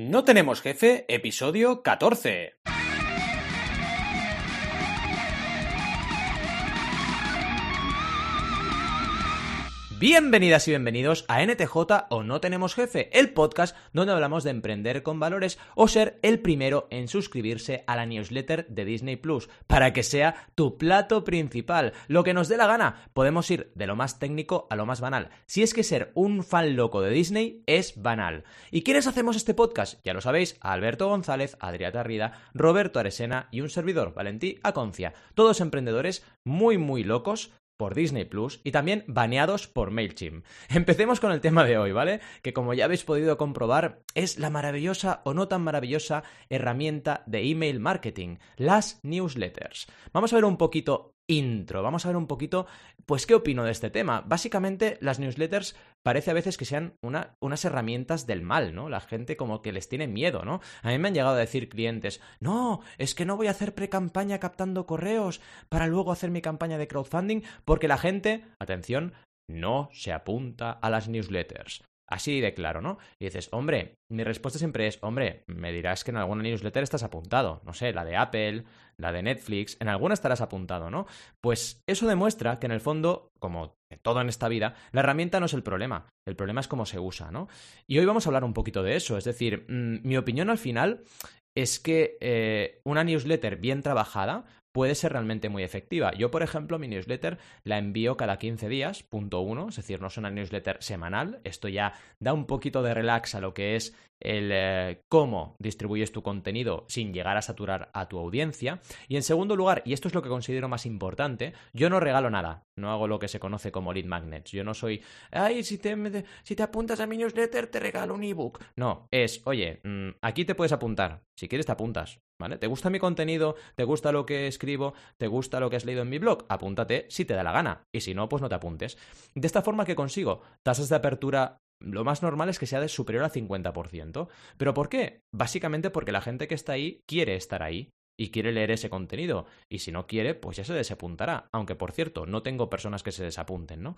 No tenemos jefe, episodio 14. Bienvenidas y bienvenidos a NTJ o No Tenemos Jefe, el podcast donde hablamos de emprender con valores o ser el primero en suscribirse a la newsletter de Disney Plus para que sea tu plato principal. Lo que nos dé la gana, podemos ir de lo más técnico a lo más banal. Si es que ser un fan loco de Disney es banal. ¿Y quiénes hacemos este podcast? Ya lo sabéis, Alberto González, Adrià Tarrida, Roberto Aresena y un servidor, Valentí Aconcia. Todos emprendedores muy muy locos por Disney Plus y también baneados por MailChimp. Empecemos con el tema de hoy, ¿vale? Que como ya habéis podido comprobar, es la maravillosa o no tan maravillosa herramienta de email marketing, las newsletters. Vamos a ver un poquito intro. Vamos a ver un poquito, pues, qué opino de este tema. Básicamente, las newsletters parece a veces que sean unas herramientas del mal, ¿no? La gente como que les tiene miedo, ¿no? A mí me han llegado a decir clientes, no, es que no voy a hacer pre-campaña captando correos para luego hacer mi campaña de crowdfunding porque la gente, atención, no se apunta a las newsletters. Así de claro, ¿no? Y dices, hombre, mi respuesta siempre es, hombre, me dirás que en alguna newsletter estás apuntado, no sé, la de Apple, la de Netflix, en alguna estarás apuntado, ¿no? Pues eso demuestra que en el fondo, como todo en esta vida, la herramienta no es el problema, el problema es cómo se usa, ¿no? Y hoy vamos a hablar un poquito de eso, es decir, mm, mi opinión al final es que eh, una newsletter bien trabajada puede ser realmente muy efectiva. Yo, por ejemplo, mi newsletter la envío cada 15 días, punto uno, es decir, no es una newsletter semanal. Esto ya da un poquito de relax a lo que es el eh, cómo distribuyes tu contenido sin llegar a saturar a tu audiencia. Y en segundo lugar, y esto es lo que considero más importante, yo no regalo nada, no hago lo que se conoce como lead magnets. Yo no soy, ay, si te, si te apuntas a mi newsletter te regalo un ebook. No, es, oye, mm, aquí te puedes apuntar, si quieres te apuntas, ¿vale? ¿Te gusta mi contenido? ¿Te gusta lo que escribo? ¿Te gusta lo que has leído en mi blog? Apúntate si te da la gana. Y si no, pues no te apuntes. De esta forma que consigo tasas de apertura lo más normal es que sea de superior al 50%. ¿Pero por qué? Básicamente porque la gente que está ahí quiere estar ahí y quiere leer ese contenido. Y si no quiere, pues ya se desapuntará. Aunque, por cierto, no tengo personas que se desapunten, ¿no?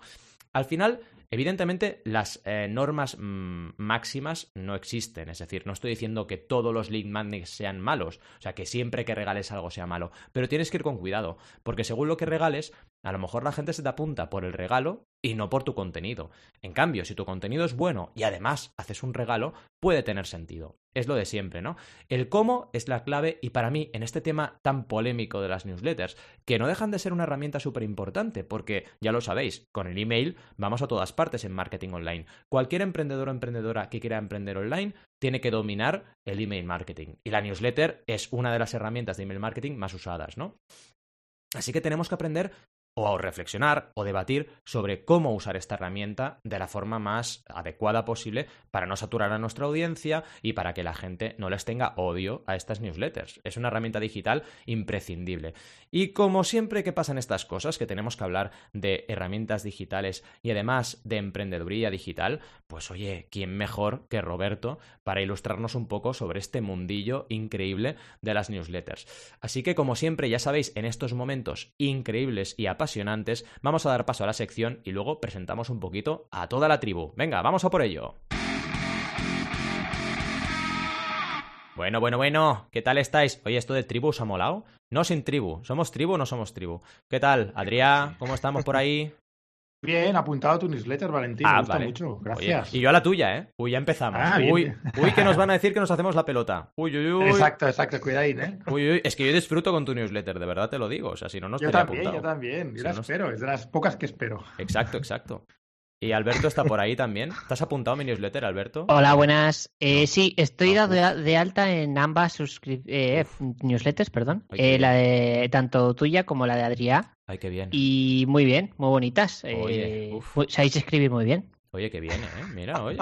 Al final, evidentemente, las eh, normas mm, máximas no existen. Es decir, no estoy diciendo que todos los lead magnets sean malos. O sea, que siempre que regales algo sea malo. Pero tienes que ir con cuidado. Porque según lo que regales, a lo mejor la gente se te apunta por el regalo y no por tu contenido. En cambio, si tu contenido es bueno y además haces un regalo, puede tener sentido. Es lo de siempre, ¿no? El cómo es la clave y para mí en este tema tan polémico de las newsletters, que no dejan de ser una herramienta súper importante, porque ya lo sabéis, con el email vamos a todas partes en marketing online. Cualquier emprendedor o emprendedora que quiera emprender online tiene que dominar el email marketing. Y la newsletter es una de las herramientas de email marketing más usadas, ¿no? Así que tenemos que aprender o reflexionar o debatir sobre cómo usar esta herramienta de la forma más adecuada posible para no saturar a nuestra audiencia y para que la gente no les tenga odio a estas newsletters. Es una herramienta digital imprescindible. Y como siempre que pasan estas cosas, que tenemos que hablar de herramientas digitales y además de emprendeduría digital, pues oye, ¿quién mejor que Roberto para ilustrarnos un poco sobre este mundillo increíble de las newsletters? Así que como siempre, ya sabéis, en estos momentos increíbles y apasionantes, vamos a dar paso a la sección y luego presentamos un poquito a toda la tribu. Venga, vamos a por ello. Bueno, bueno, bueno, ¿qué tal estáis? Oye, ¿esto de tribu os ha molado? No sin tribu, ¿somos tribu o no somos tribu? ¿Qué tal, Adrián? ¿Cómo estamos por ahí? Bien, apuntado a tu newsletter, Valentín. Ah, me gusta mucho. Gracias. y yo a la tuya, ¿eh? Uy, ya empezamos. Ah, uy, uy, que nos van a decir que nos hacemos la pelota. Uy, uy, uy. Exacto, exacto. Cuidadín, ¿eh? Uy, uy. Es que yo disfruto con tu newsletter, de verdad te lo digo. O sea, si no, no estaría yo también, Yo también, yo la espero. Es de las pocas que espero. Exacto, exacto. Y Alberto está por ahí también. ¿Estás apuntado a mi newsletter, Alberto? Hola, buenas. Eh, sí, estoy dado de, alta en ambas eh, newsletters, perdón. Eh, la de tanto tuya como la de Adrián. Ay, qué bien. Y muy bien, muy bonitas. Oye, sabéis escribir muy bien. Oye, qué bien, ¿eh? Mira, oye,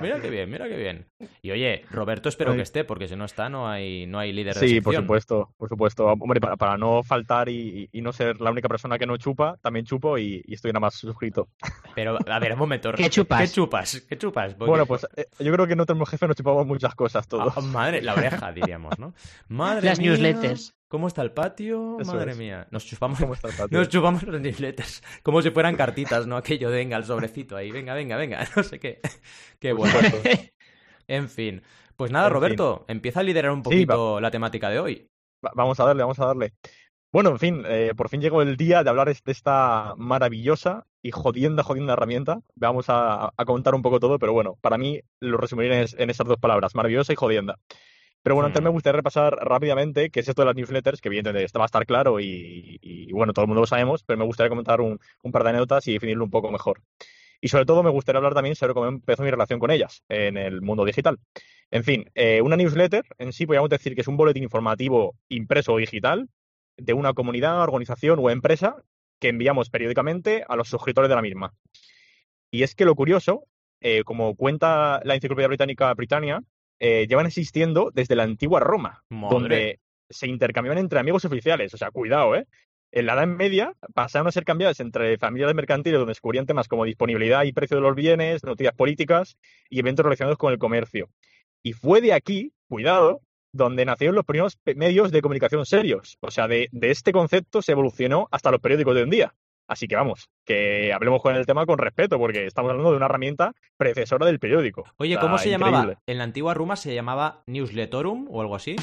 mira, qué bien, mira qué bien. Y oye, Roberto espero que esté, porque si no está no hay, no hay líder de Sí, por supuesto, por supuesto. Hombre, para, para no faltar y, y, no ser la única persona que no chupa, también chupo y, estoy nada más suscrito. Pero, a ver, un momento. ¿Qué chupas? ¿Qué chupas? ¿Qué chupas? Bueno, pues eh, yo creo que no tenemos jefe, nos chupamos muchas cosas todos. Ah, madre, la oreja, diríamos, ¿no? Madre Las newsletters. ¿Cómo está el patio? Madre mía. Nos chupamos, nos chupamos los newsletters. Como si fueran cartitas, ¿no? Aquello de venga, el sobrecito ahí. Venga, venga, venga. No sé qué. Qué bueno. En fin. Pues nada, Roberto, empieza a liderar un poquito la temática de hoy. vamos a darle, vamos a darle. Bueno, en fin, eh, por fin llegó el día de hablar de esta maravillosa y jodienda, jodienda herramienta. Vamos a, contar un poco todo, pero bueno, para mí lo resumiré en, esas dos palabras, maravillosa y jodienda. Pero bueno, antes me hmm. gustaría repasar rápidamente qué es esto de las newsletters, que evidentemente va a estar claro y, bueno, todo el mundo lo sabemos, pero me gustaría comentar un, par de anécdotas y definirlo un poco mejor. Y sobre todo me gustaría hablar también sobre cómo empezó mi relación con ellas en el mundo digital. En fin, eh, una newsletter en sí podríamos decir que es un boletín informativo impreso o digital de una comunidad, organización o empresa que enviamos periódicamente a los suscriptores de la misma. Y es que lo curioso, eh, como cuenta la enciclopedia británica Britannia, eh, llevan existiendo desde la antigua Roma, donde se intercambiaban entre amigos oficiales. O sea, cuidado, ¿eh? En la Edad Media pasaron a ser cambiadas entre familias mercantiles donde descubrían temas como disponibilidad y precio de los bienes, noticias políticas y eventos relacionados con el comercio. Y fue de aquí, cuidado, donde nacieron los primeros medios de comunicación serios. O sea, de, este concepto se evolucionó hasta los periódicos de hoy en día. Así que vamos, que hablemos con el tema con respeto, porque estamos hablando de una herramienta predecesora del periódico. Oye, ¿cómo se llamaba? En la antigua Roma se llamaba Newsletorum o algo así.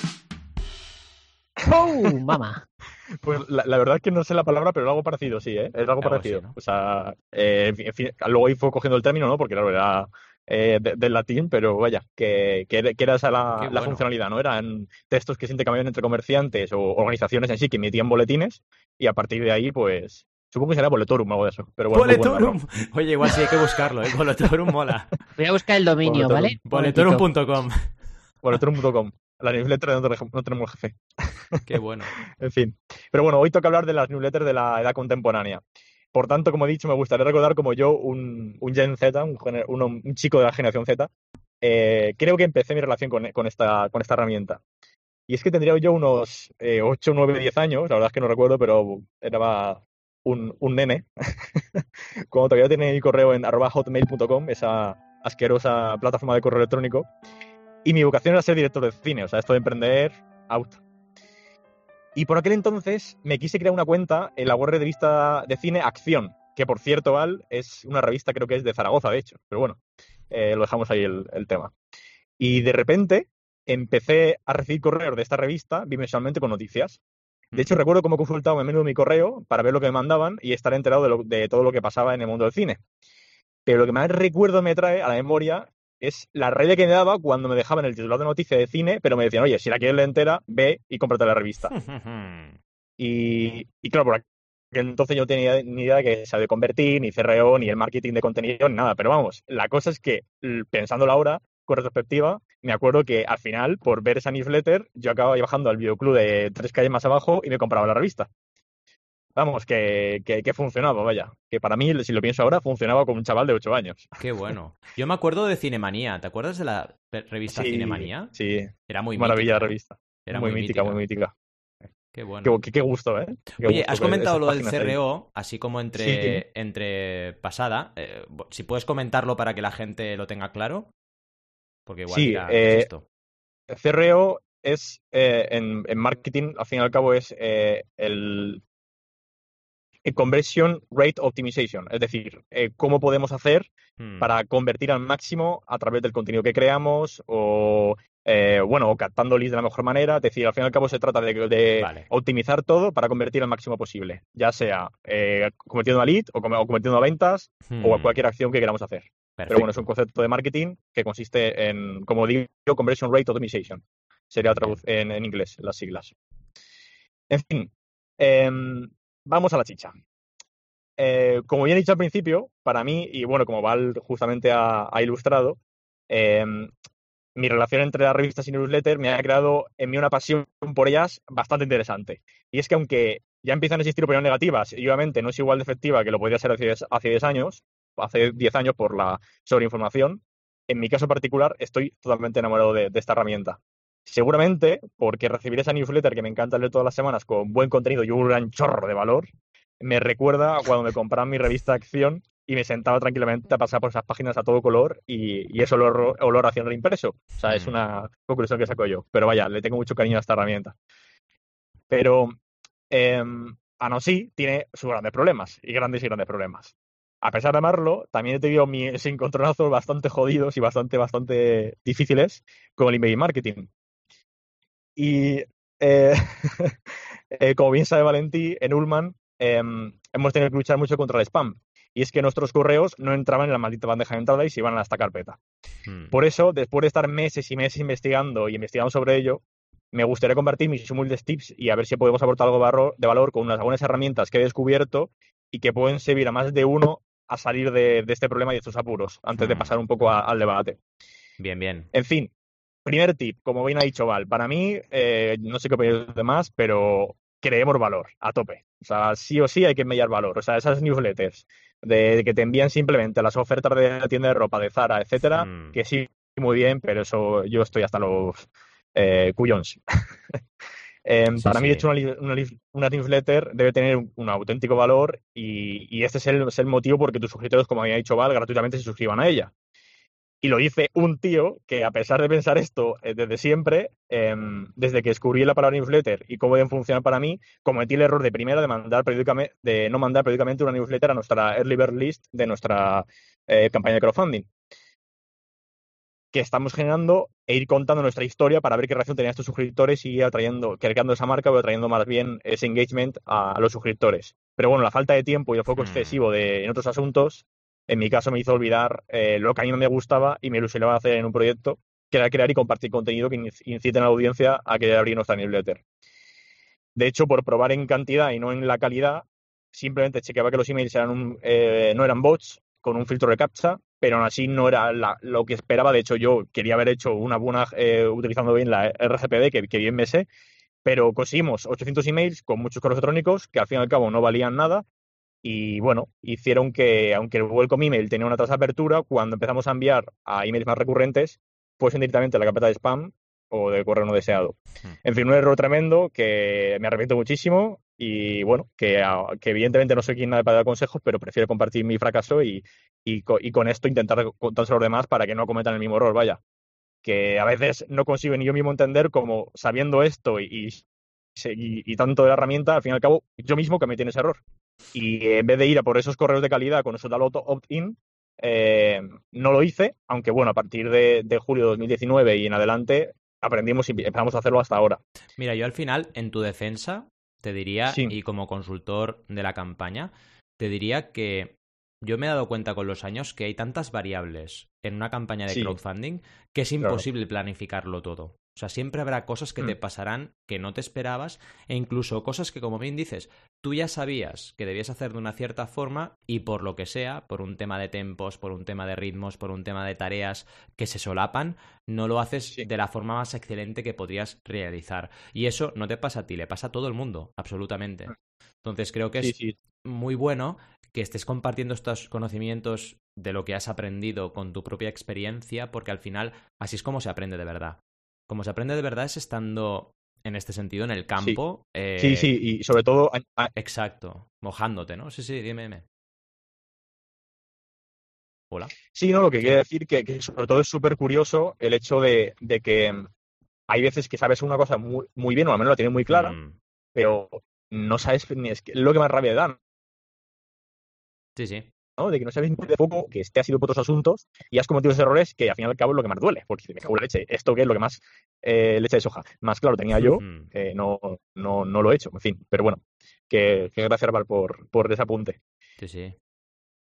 ¡Oh, mamá! Pues la, verdad es que no sé la palabra, pero algo parecido, sí, ¿eh? Es algo, parecido. O sea, eh, en fin, luego ahí fue cogiendo el término, ¿no? Porque claro, era eh, del latín, pero vaya, que, que, era esa la, funcionalidad, ¿no? Eran textos que se intercambiaban entre comerciantes o organizaciones en sí que emitían boletines y a partir de ahí, pues, Supongo que será Boletorum o algo de eso. Pero Boletorum. Oye, igual sí hay que buscarlo, ¿eh? Boletorum mola. Voy a buscar el dominio, ¿vale? Boletorum.com. Boletorum.com. La newsletter no, no tenemos jefe. Qué bueno. en fin. Pero bueno, hoy toca hablar de las newsletters de la edad contemporánea. Por tanto, como he dicho, me gustaría recordar como yo, un, Gen Z, un, chico de la generación Z, eh, creo que empecé mi relación con, esta, con esta herramienta. Y es que tendría yo unos 8, 9, 10 años, la verdad es que no recuerdo, pero era un, un nene, cuando todavía tenía mi correo en hotmail.com, esa asquerosa plataforma de correo electrónico, y mi vocación era ser director de cine, o sea, esto de emprender, out. Y por aquel entonces me quise crear una cuenta en la web de revista de cine Acción, que por cierto, Val, es una revista, creo que es de Zaragoza, de hecho. Pero bueno, eh, lo dejamos ahí el, tema. Y de repente empecé a recibir correos de esta revista bimensualmente con noticias. De hecho, recuerdo cómo consultaba en menudo mi correo para ver lo que me mandaban y estar enterado de, de todo lo que pasaba en el mundo del cine. Pero lo que más recuerdo me trae a la memoria es la red que me daba cuando me dejaban el titular de noticia de cine, pero me decían, oye, si la quieres leer entera, ve y cómprate la revista. y, y, claro, por aquí entonces yo no tenía ni idea de que se de convertir, ni CRO, ni el marketing de contenido, ni nada. Pero vamos, la cosa es que, pensándolo ahora, retrospectiva, me acuerdo que al final, por ver esa newsletter, yo acababa bajando al videoclub de tres calles más abajo y me compraba la revista vamos, que, que, funcionaba, vaya. Que para mí, si lo pienso ahora, funcionaba con un chaval de 8 años. Qué bueno. Yo me acuerdo de Cinemanía. ¿Te acuerdas de la revista Cinemanía? Sí. Era muy Maravilla mítica. revista. Era muy, mítica, muy mítica. Qué bueno. Qué, gusto, ¿eh? Oye, has comentado lo del CRO, así como entre, entre pasada. Eh, si puedes comentarlo para que la gente lo tenga claro. Porque igual sí, eh, esto. CRO es eh, en, en, marketing, al fin y al cabo, es el Conversion Rate Optimization, es decir, eh, cómo podemos hacer hmm. para convertir al máximo a través del contenido que creamos o, eh, bueno, o captando leads de la mejor manera. Es decir, al fin y al cabo se trata de, optimizar todo para convertir al máximo posible, ya sea eh, convirtiendo a lead o, convirtiendo a ventas o a hmm. cualquier acción que queramos hacer. Pero bueno, es un concepto de marketing que consiste en, como digo, Conversion Rate Optimization. Sería en, en inglés las siglas. En fin, em, vamos a la chicha. Eh, como bien he dicho al principio, para mí, y bueno, como Val justamente ha, ilustrado, em, mi relación entre las revistas y newsletters me ha creado en mí una pasión por ellas bastante interesante. Y es que aunque ya empiezan a existir opiniones negativas, y obviamente no es igual de efectiva que lo podría ser hace 10 años, hace 10 años por la sobreinformación, en mi caso particular estoy totalmente enamorado de esta herramienta. Seguramente porque recibir esa newsletter que me encanta leer todas las semanas con buen contenido y un gran chorro de valor, me recuerda a cuando me compraban mi revista Acción y me sentaba tranquilamente a pasar por esas páginas a todo color y, y eso olor, olor haciendo el impreso. O sea, es mm. una conclusión que saco yo. Pero vaya, le tengo mucho cariño a esta herramienta. Pero eh, no sí tiene sus grandes problemas y grandes y grandes problemas. A pesar de amarlo, también he tenido mis encontronazos bastante jodidos y bastante, bastante difíciles con el email marketing. Y eh, eh, como bien sabe Valentí, en Ullman em, hemos tenido que luchar mucho contra el spam. Y es que nuestros correos no entraban en la maldita bandeja de entrada y se iban a esta carpeta. Hmm. Por eso, después de estar meses y meses investigando y investigando sobre ello, me gustaría compartir mis humildes tips y a ver si podemos aportar algo de valor con unas buenas herramientas que he descubierto y que pueden servir a más de uno a salir de, este problema y de estos apuros, antes de hmm. pasar un poco al debate. Bien, bien. En fin, primer tip, como bien ha dicho Val, para mí, eh, no sé qué opináis los demás, pero creemos valor a tope. O sea, sí o sí hay que enviar valor. O sea, esas newsletters de, que te envían simplemente las ofertas de la tienda de ropa, de Zara, etcétera, hmm. que sí, muy bien, pero eso yo estoy hasta los eh, cuyons. Em, para mí, de hecho, una, newsletter debe tener un, auténtico valor y, este es el, motivo por que tus suscriptores, como había dicho Val, gratuitamente se suscriban a ella. Y lo dice un tío que, a pesar de pensar esto eh, desde siempre, em, desde que descubrí la palabra newsletter y cómo deben funcionar para mí, cometí el error de primera de, mandar periódicamente, de no mandar periódicamente una newsletter a nuestra early bird list de nuestra eh, campaña de crowdfunding que estamos generando e ir contando nuestra historia para ver qué reacción tenían estos suscriptores y ir atrayendo, creando esa marca o atrayendo más bien ese engagement a, los suscriptores. Pero bueno, la falta de tiempo y el foco mm. excesivo de, en otros asuntos, en mi caso me hizo olvidar eh, lo que a mí no me gustaba y me ilusionaba hacer en un proyecto, que era crear y compartir contenido que inciten a la audiencia a querer abrir nuestra newsletter. De hecho, por probar en cantidad y no en la calidad, simplemente chequeaba que los emails eran eh, no eran bots con un filtro de captcha pero aún así no era lo que esperaba. De hecho, yo quería haber hecho una buena, eh, utilizando bien la RGPD, que, bien me sé, pero conseguimos 800 emails con muchos correos electrónicos que al fin y al cabo no valían nada. Y bueno, hicieron que, aunque el welcome email tenía una tasa de apertura, cuando empezamos a enviar a emails más recurrentes, fuesen directamente a la carpeta de spam o de correo no deseado. Hmm. En fin, un error tremendo que me arrepiento muchísimo y bueno, que, evidentemente no soy quien para dar consejos, pero prefiero compartir mi fracaso y, y, con esto intentar contárselo a los demás para que no cometan el mismo error, vaya. Que a veces no consigo ni yo mismo entender como sabiendo esto y, y, tanto de la herramienta, al fin y al cabo, yo mismo cometí ese error. Y en vez de ir a por esos correos de calidad con eso de opt-in, eh, no lo hice, aunque bueno, a partir de, de julio de 2019 y en adelante aprendimos y empezamos a hacerlo hasta ahora. Mira, yo al final, en tu defensa, te diría, y como consultor de la campaña, te diría que yo me he dado cuenta con los años que hay tantas variables en una campaña de crowdfunding que es imposible planificarlo todo. O sea, siempre habrá cosas que te mm. pasarán que no te esperabas e incluso cosas que, como bien dices, tú ya sabías que debías hacer de una cierta forma y por lo que sea, por un tema de tempos, por un tema de ritmos, por un tema de tareas que se solapan, no lo haces de la forma más excelente que podrías realizar. Y eso no te pasa a ti, le pasa a todo el mundo, absolutamente. Mm. Entonces creo que es muy bueno que estés compartiendo estos conocimientos de lo que has aprendido con tu propia experiencia, porque al final así es como se aprende de verdad. Como se aprende de verdad es estando en este sentido en el campo. Sí, sí, eh, y sobre todo. Exacto, mojándote, ¿no? Sí, sí, dime, dime. Hola. Sí, no, lo que quiere decir que, sobre todo es súper curioso el hecho de, que hay veces que sabes una cosa muy, muy bien, o al menos la tienes muy clara, mm. pero no sabes ni es lo que más rabia da. Sí, sí. De que no sabes de poco, que este ha sido por otros asuntos y has cometido esos errores que al final y al cabo es lo que más duele, porque me cago la leche, esto que es lo que más eh, leche de soja, más claro tenía yo, no, no, no lo he hecho, en fin, pero bueno, que, gracias Val por, por ese apunte. Sí, sí.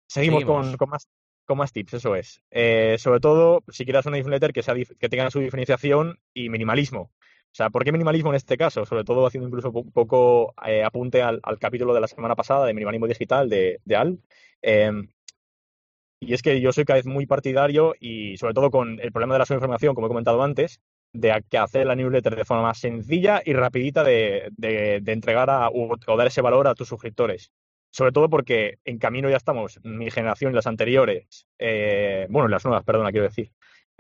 Seguimos, Con, con, más, con más tips, eso es. Eh, sobre todo, si quieres una newsletter que, sea, que tenga su diferenciación y minimalismo. O sea, ¿por qué minimalismo en este caso? Sobre todo haciendo incluso un poco eh, apunte al, capítulo de la semana pasada de minimalismo digital de, de Al. Em, y es que yo soy cada vez muy partidario y sobre todo con el problema de la subinformación, como he comentado antes, de que hacer la newsletter de forma más sencilla y rapidita de, de, entregar a, o, dar ese valor a tus suscriptores. Sobre todo porque en camino ya estamos, mi generación y las anteriores, eh, bueno, las nuevas, perdona, quiero decir,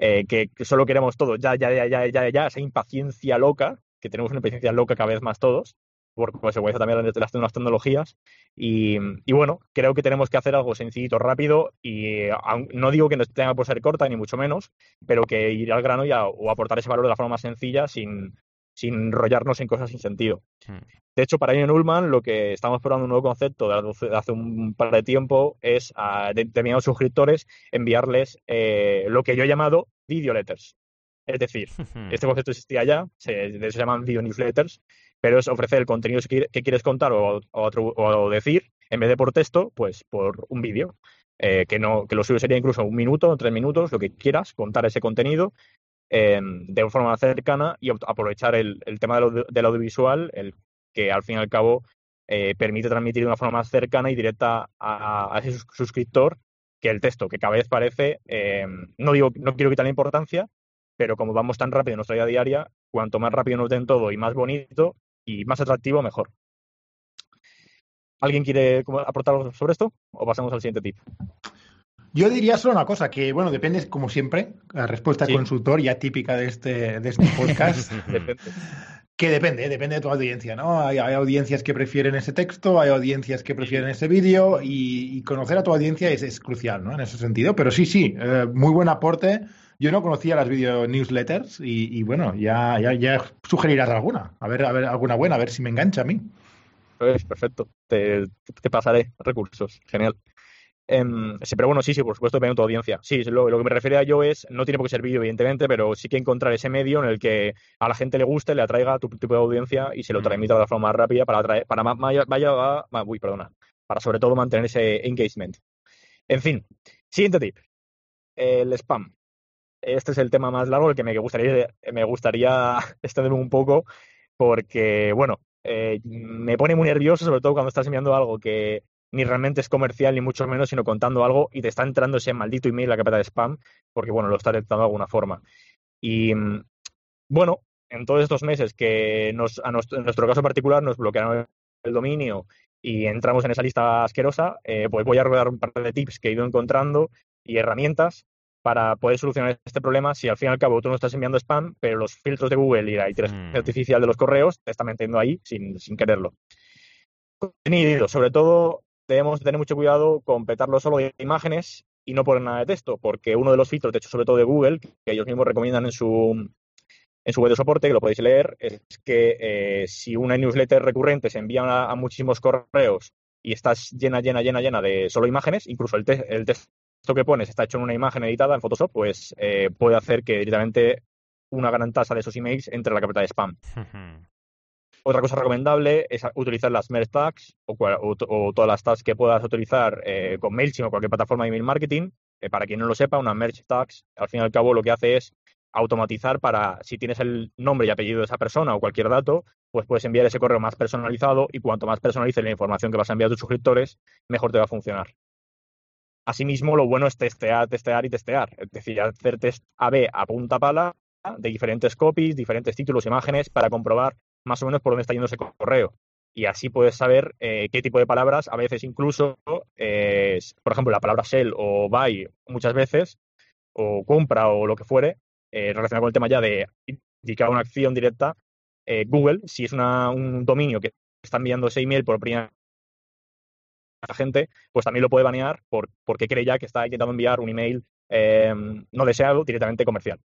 eh, que, solo queremos todo, ya, ya, ya, ya, ya, ya, esa impaciencia loca, que tenemos una impaciencia loca cada vez más todos, por consecuencia también de las nuevas tecnologías. Y, bueno, creo que tenemos que hacer algo sencillito, rápido, y no digo que no tenga por ser corta, ni mucho menos, pero que ir al grano y o aportar ese valor de la forma más sencilla sin, sin enrollarnos en cosas sin sentido. Hmm. De hecho, para Ian Ullman, lo que estamos probando un nuevo concepto de hace un par de tiempo es a determinados suscriptores enviarles eh, lo que yo he llamado video letters. Es decir, este concepto existía ya, se llaman video newsletters, pero es ofrecer el contenido que quieres contar o, decir, en vez de por texto, pues por un vídeo. Eh, que, no, que lo suyo sería incluso un minuto, tres minutos, lo que quieras, contar ese contenido de una forma cercana y aprovechar el, tema del, audiovisual, el que al fin y al cabo eh, permite transmitir de una forma más cercana y directa a, ese suscriptor que el texto, que cada vez parece, em, no digo, no quiero quitar la importancia, pero como vamos tan rápido en nuestra vida diaria, cuanto más rápido nos den todo y más bonito y más atractivo, mejor. ¿Alguien quiere aportar sobre esto? ¿O pasamos al siguiente tip? Yo diría solo una cosa, que bueno, depende, como siempre, la respuesta consultor ya típica de este, de este podcast. que depende, depende de tu audiencia, ¿no? Hay, audiencias que prefieren ese texto, hay audiencias que prefieren ese vídeo y, conocer a tu audiencia es, crucial, ¿no? En ese sentido. Pero sí, sí, eh, muy buen aporte yo no conocía las video newsletters y, bueno, ya, ya, ya, sugerirás alguna. A ver, a ver, alguna buena, a ver si me engancha a mí. Pues perfecto. Te, pasaré recursos. Genial. Em, sí, pero bueno, sí, sí, por supuesto, depende de tu audiencia. Sí, lo, que me refería yo es, no tiene por qué ser vídeo, evidentemente, pero sí que encontrar ese medio en el que a la gente le guste, le atraiga a tu tipo de audiencia y se lo mm. transmita de la forma más rápida para atraer, para vaya, vaya, uy, perdona, para sobre todo mantener ese engagement. En fin, siguiente tip. El spam este es el tema más largo, el que me gustaría, me gustaría extenderme un poco, porque, bueno, eh, me pone muy nervioso, sobre todo cuando estás enviando algo que ni realmente es comercial, ni mucho menos, sino contando algo y te está entrando ese maldito email la carpeta de spam, porque, bueno, lo está detectando de alguna forma. Y, mm, bueno, en todos estos meses que nos, a nuestro, en nuestro caso particular nos bloquearon el dominio y entramos en esa lista asquerosa, eh, pues voy a rodar un par de tips que he ido encontrando y herramientas para poder solucionar este problema si al fin y al cabo tú no estás enviando spam, pero los filtros de Google y la inteligencia mm. artificial de los correos te están metiendo ahí sin, sin quererlo. Contenido, sobre todo debemos tener mucho cuidado con petarlo solo de imágenes y no poner nada de texto, porque uno de los filtros, de hecho, sobre todo de Google, que ellos mismos recomiendan en su, en su web de soporte, que lo podéis leer, es que eh, si una newsletter recurrente se envía a, muchísimos correos y estás llena, llena, llena, llena de solo imágenes, incluso el, el texto que pones está hecho en una imagen editada en Photoshop, pues eh, puede hacer que directamente una gran tasa de esos emails entre la carpeta de spam. Otra cosa recomendable es utilizar las merge tags o, todas las tags que puedas utilizar eh, con MailChimp o cualquier plataforma de email marketing. Eh, para quien no lo sepa, una merge tags al fin y al cabo lo que hace es automatizar para, si tienes el nombre y apellido de esa persona o cualquier dato, pues puedes enviar ese correo más personalizado y cuanto más personalice la información que vas a enviar a tus suscriptores, mejor te va a funcionar. Asimismo, lo bueno es testear, testear y testear. Es decir, hacer test A-B a punta pala de diferentes copies, diferentes títulos, imágenes, para comprobar más o menos por dónde está yendo ese correo. Y así puedes saber eh, qué tipo de palabras, a veces incluso, eh, por ejemplo, la palabra sell o buy muchas veces, o compra o lo que fuere, eh, relacionado con el tema ya de indicar una acción directa, Google, si es un dominio que está enviando ese email por primera la gente, pues también lo puede banear por, porque cree ya que está intentando enviar un email no deseado directamente comercial.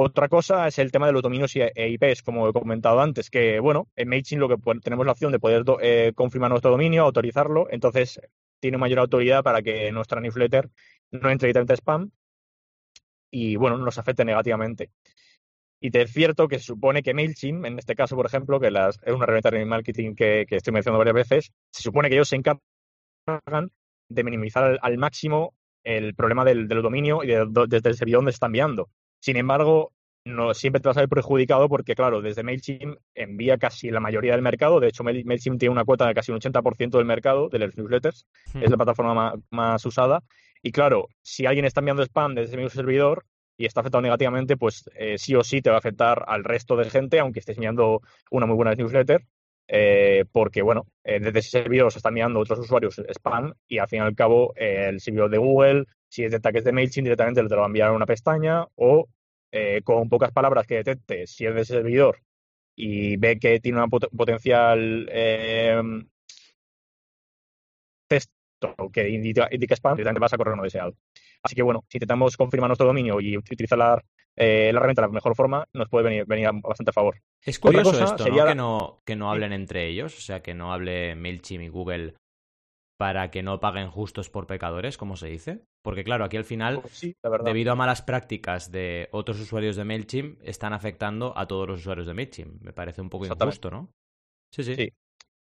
Otra cosa es el tema de los dominios e IPs, como he comentado antes, que bueno, en MailChimp lo que tenemos la opción de poder eh, confirmar nuestro dominio, autorizarlo, entonces tiene mayor autoridad para que nuestra newsletter no entre directamente spam y bueno, no nos afecte negativamente. Y es cierto que se supone que MailChimp, en este caso, por ejemplo, que es una herramienta de marketing que, estoy mencionando varias veces, se supone que ellos se encargan de minimizar al, máximo el problema del, dominio y desde el servidor donde se está enviando. Sin embargo, no siempre te vas a ver perjudicado porque, claro, desde MailChimp envía casi la mayoría del mercado. De hecho, MailChimp tiene una cuota de casi un 80% del mercado de los newsletters. Hmm. Es la plataforma más, usada. Y claro, si alguien está enviando spam desde ese mismo servidor, y está afectado negativamente, pues eh, sí o sí te va a afectar al resto de gente, aunque estés enviando una muy buena newsletter, eh, porque, bueno, eh, desde ese servidor se están enviando otros usuarios spam y al fin y al cabo el servidor de Google, si es de ataques de MailChimp, directamente te lo va a enviar a una pestaña o con pocas palabras que detecte si es de ese servidor y ve que tiene un potencial texto que indica, indica spam, directamente vas a correr no deseado. Así que bueno, si intentamos confirmar nuestro dominio y utilizar la eh, la herramienta de la mejor forma, nos puede venir, venir bastante a favor. Es curioso esto, Que, no, que no hablen entre ellos, o sea, que no hable MailChimp y Google para que no paguen justos por pecadores, como se dice. Porque claro, aquí al final, pues debido a malas prácticas de otros usuarios de MailChimp, están afectando a todos los usuarios de MailChimp. Me parece un poco injusto, ¿no? Sí, sí.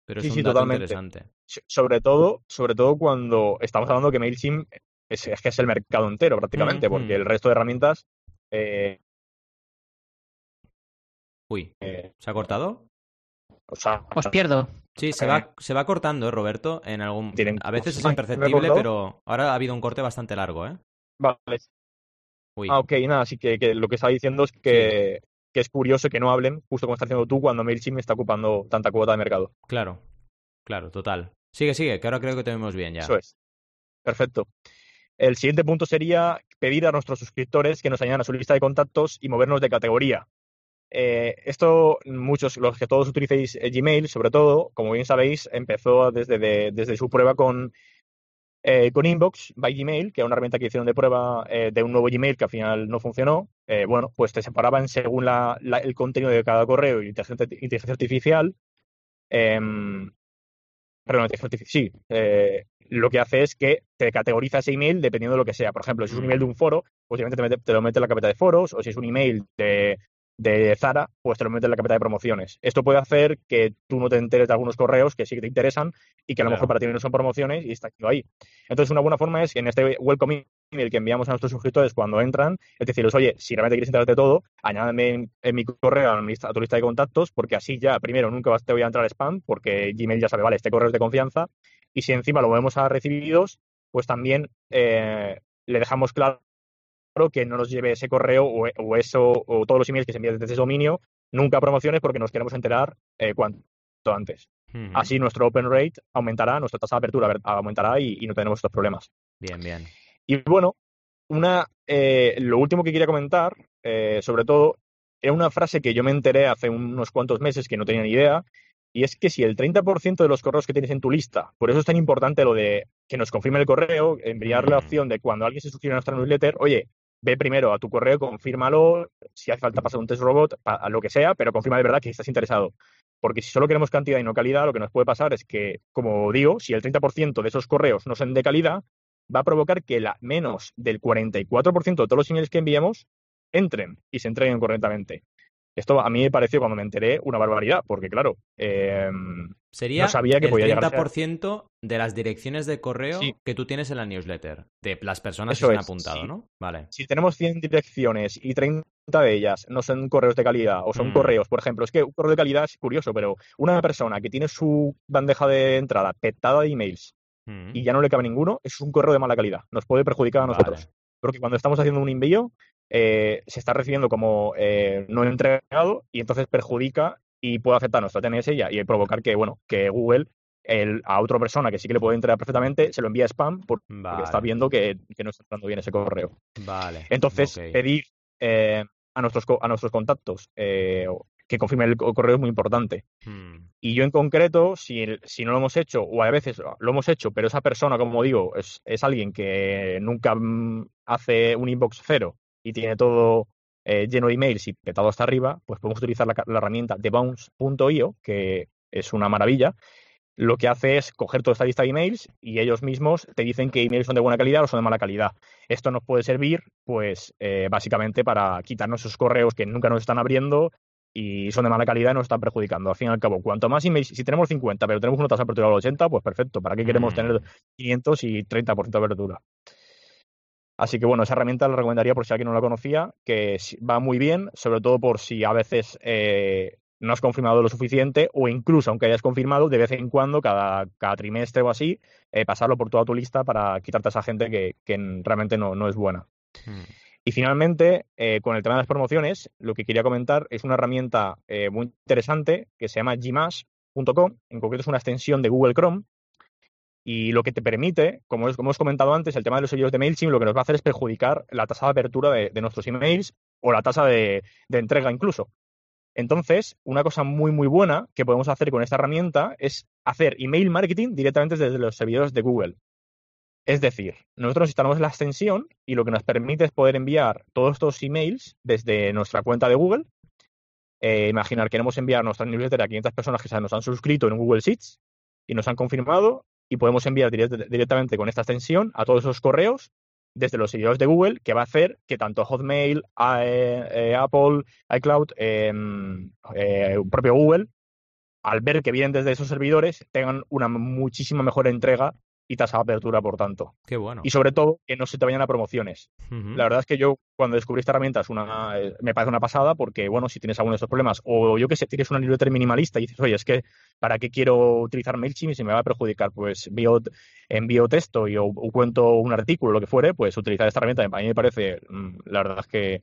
Pero es un dato interesante. Sobre todo, sobre todo cuando estamos hablando que MailChimp es, que es el mercado entero prácticamente, porque el resto de herramientas... Eh, Uy, eh, ¿se ha cortado? Os pierdo. Sí, se va, se va cortando, ¿eh, Roberto. En algún... A veces es imperceptible, pero ahora ha habido un corte bastante largo, ¿eh? Vale. Ah, ok, nada, así que, lo que estaba diciendo es que, que, es curioso que no hablen, justo como estás haciendo tú, cuando MailChimp está ocupando tanta cuota de mercado. Claro, claro, total. Sigue, sigue, que ahora creo que te vemos bien ya. Eso es. Perfecto. El siguiente punto sería pedir a nuestros suscriptores que nos añadan a su lista de contactos y movernos de categoría. Eh, esto, muchos, los que todos utilicéis eh, Gmail, sobre todo, como bien sabéis, empezó desde, desde su prueba con, eh, con Inbox by Gmail, que era una herramienta que hicieron de prueba de un nuevo Gmail que al final no funcionó. bueno, pues te separaban según el contenido de cada correo y inteligencia, inteligencia artificial. Em, perdón, inteligencia artificial, sí. lo que hace es que te categoriza ese email dependiendo de lo que sea. Por ejemplo, si es un email de un foro, posiblemente te, te lo mete en la carpeta de foros, o si es un email de, de Zara, pues te lo metes en la carpeta de promociones. Esto puede hacer que tú no te enteres de algunos correos que sí que te interesan y que a lo mejor para ti no son promociones y está ahí. Entonces, una buena forma es que en este welcome email que enviamos a nuestros suscriptores cuando entran, es decirles, oye, si realmente quieres enterarte de todo, añádame en, mi correo a, tu lista de contactos, porque así ya, primero, nunca te voy a entrar spam, porque Gmail ya sabe, vale, este correo es de confianza, y si encima lo movemos a recibidos, pues también eh, le dejamos claro que no nos lleve ese correo o, eso o todos los emails que se envían desde ese dominio nunca promociones porque nos queremos enterar eh, cuanto antes. Así nuestro open rate aumentará, nuestra tasa de apertura aumentará y, no tenemos estos problemas. Bien, bien. Y bueno, una, eh, lo último que quería comentar, eh, sobre todo, era una frase que yo me enteré hace unos cuantos meses que no tenía ni idea, y es que si el 30% de los correos que tienes en tu lista, por eso es tan importante lo de que nos confirme el correo, enviarle la opción de cuando alguien se suscribe a nuestra newsletter, oye, ve primero a tu correo, confírmalo, si hace falta pasar un test robot, a lo que sea, pero confirma de verdad que estás interesado. Porque si solo queremos cantidad y no calidad, lo que nos puede pasar es que, como digo, si el 30% de esos correos no son de calidad, va a provocar que la, menos del 44% de todos los emails que enviemos entren y se entreguen correctamente. Esto a mí me pareció cuando me enteré una barbaridad, porque claro, em, Sería no sabía que el podía 30% de las direcciones de correo que tú tienes en la newsletter, de las personas que se han apuntado, ¿no? Vale. Si tenemos 100 direcciones y 30 de ellas no son correos de calidad o son mm. correos, por ejemplo, es que un correo de calidad es curioso, pero una persona que tiene su bandeja de entrada petada de emails mm. y ya no le cabe ninguno, es un correo de mala calidad. Nos puede perjudicar a nosotros. Porque cuando estamos haciendo un envío, eh, se está recibiendo como eh, no entregado y entonces perjudica y puede afectar a nuestra TNS y, y provocar que, bueno, que Google a otra persona que sí que le puede entregar perfectamente se lo envía spam porque, está viendo que, no está entrando bien ese correo. Vale. Entonces, pedir eh, a, nuestros, a nuestros contactos que confirmen el correo es muy importante. Hmm. Y yo en concreto, si, si, no lo hemos hecho, o a veces lo hemos hecho, pero esa persona, como digo, es, es alguien que nunca mm, hace un inbox cero y tiene todo eh, lleno de emails y petado hasta arriba, pues podemos utilizar la, herramienta de bounce.io, que es una maravilla. Lo que hace es coger toda esta lista de emails y ellos mismos te dicen que emails son de buena calidad o son de mala calidad. Esto nos puede servir, pues, eh, básicamente para quitarnos esos correos que nunca nos están abriendo y son de mala calidad y nos están perjudicando. Al fin y al cabo, cuanto más emails, si tenemos 50, pero tenemos una tasa de apertura del 80, pues perfecto. ¿Para qué queremos mm. tener 500 y 30% de apertura? Así que bueno, esa herramienta la recomendaría por si alguien no la conocía, que va muy bien, sobre todo por si a veces eh, no has confirmado lo suficiente o incluso aunque hayas confirmado, de vez en cuando, cada, cada trimestre o así, eh, pasarlo por toda tu lista para quitarte a esa gente que, realmente no, es buena. Hmm. Y finalmente, eh, con el tema de las promociones, lo que quería comentar es una herramienta muy interesante que se llama gmash.com, en concreto es una extensión de Google Chrome, y lo que te permite, como, hemos comentado antes, el tema de los sellos de MailChimp lo que nos va a hacer es perjudicar la tasa de apertura de, nuestros emails o la tasa de, entrega incluso. Entonces, una cosa muy, muy buena que podemos hacer con esta herramienta es hacer email marketing directamente desde los servidores de Google. Es decir, nosotros instalamos la extensión y lo que nos permite es poder enviar todos estos emails desde nuestra cuenta de Google. Eh, imaginar, queremos enviar nuestra newsletter a 500 personas que nos han suscrito en Google Sheets y nos han confirmado y podemos enviar directamente con esta extensión a todos esos correos desde los servidores de Google que va a hacer que tanto Hotmail, eh, eh, Apple, iCloud, em, eh, propio Google, al ver que vienen desde esos servidores, tengan una muchísima mejor entrega y tasa de apertura, por tanto. Qué bueno. Y sobre todo, que no se te vayan a promociones. La verdad es que yo, cuando descubrí esta herramienta, es una, eh, me parece una pasada porque, bueno, si tienes alguno de estos problemas, o yo que sé, tienes una newsletter minimalista y dices, oye, es que, ¿para qué quiero utilizar MailChimp si me va a perjudicar? Pues envío, envío texto y, o, cuento un artículo, lo que fuere, pues utilizar esta herramienta a mí me parece, mm, la verdad es que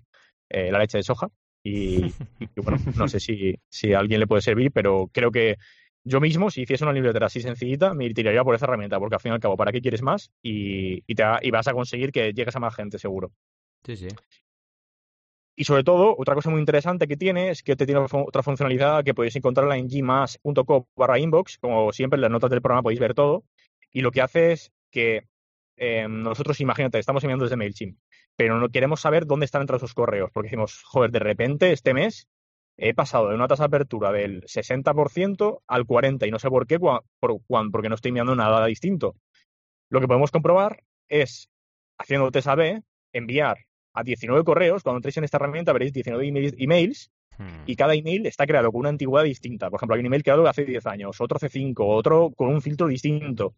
eh, la leche de soja. Y, bueno, no sé si, si a alguien le puede servir, pero creo que yo mismo, si hiciese una newsletter así sencillita, me tiraría por esa herramienta, porque al fin y al cabo, ¿para qué quieres más? Y, te, y vas a conseguir que llegues a más gente, seguro. Sí, sí. Y sobre todo, otra cosa muy interesante que tiene es que te tiene otra funcionalidad que podéis encontrarla en gmas.com barra inbox. Como siempre, en las notas del programa podéis ver todo. Y lo que hace es que eh, nosotros, imagínate, estamos enviando desde MailChimp, pero no queremos saber dónde están entrados esos correos, porque decimos, joder, de repente este mes he pasado de una tasa de apertura del 60% al 40% y no sé por qué, por, porque no estoy enviando nada distinto. Lo que podemos comprobar es, haciendo test AB, enviar a 19 correos, cuando entréis en esta herramienta veréis 19 emails hmm. y cada email está creado con una antigüedad distinta. Por ejemplo, hay un email creado hace 10 años, otro hace 5, otro con un filtro distinto.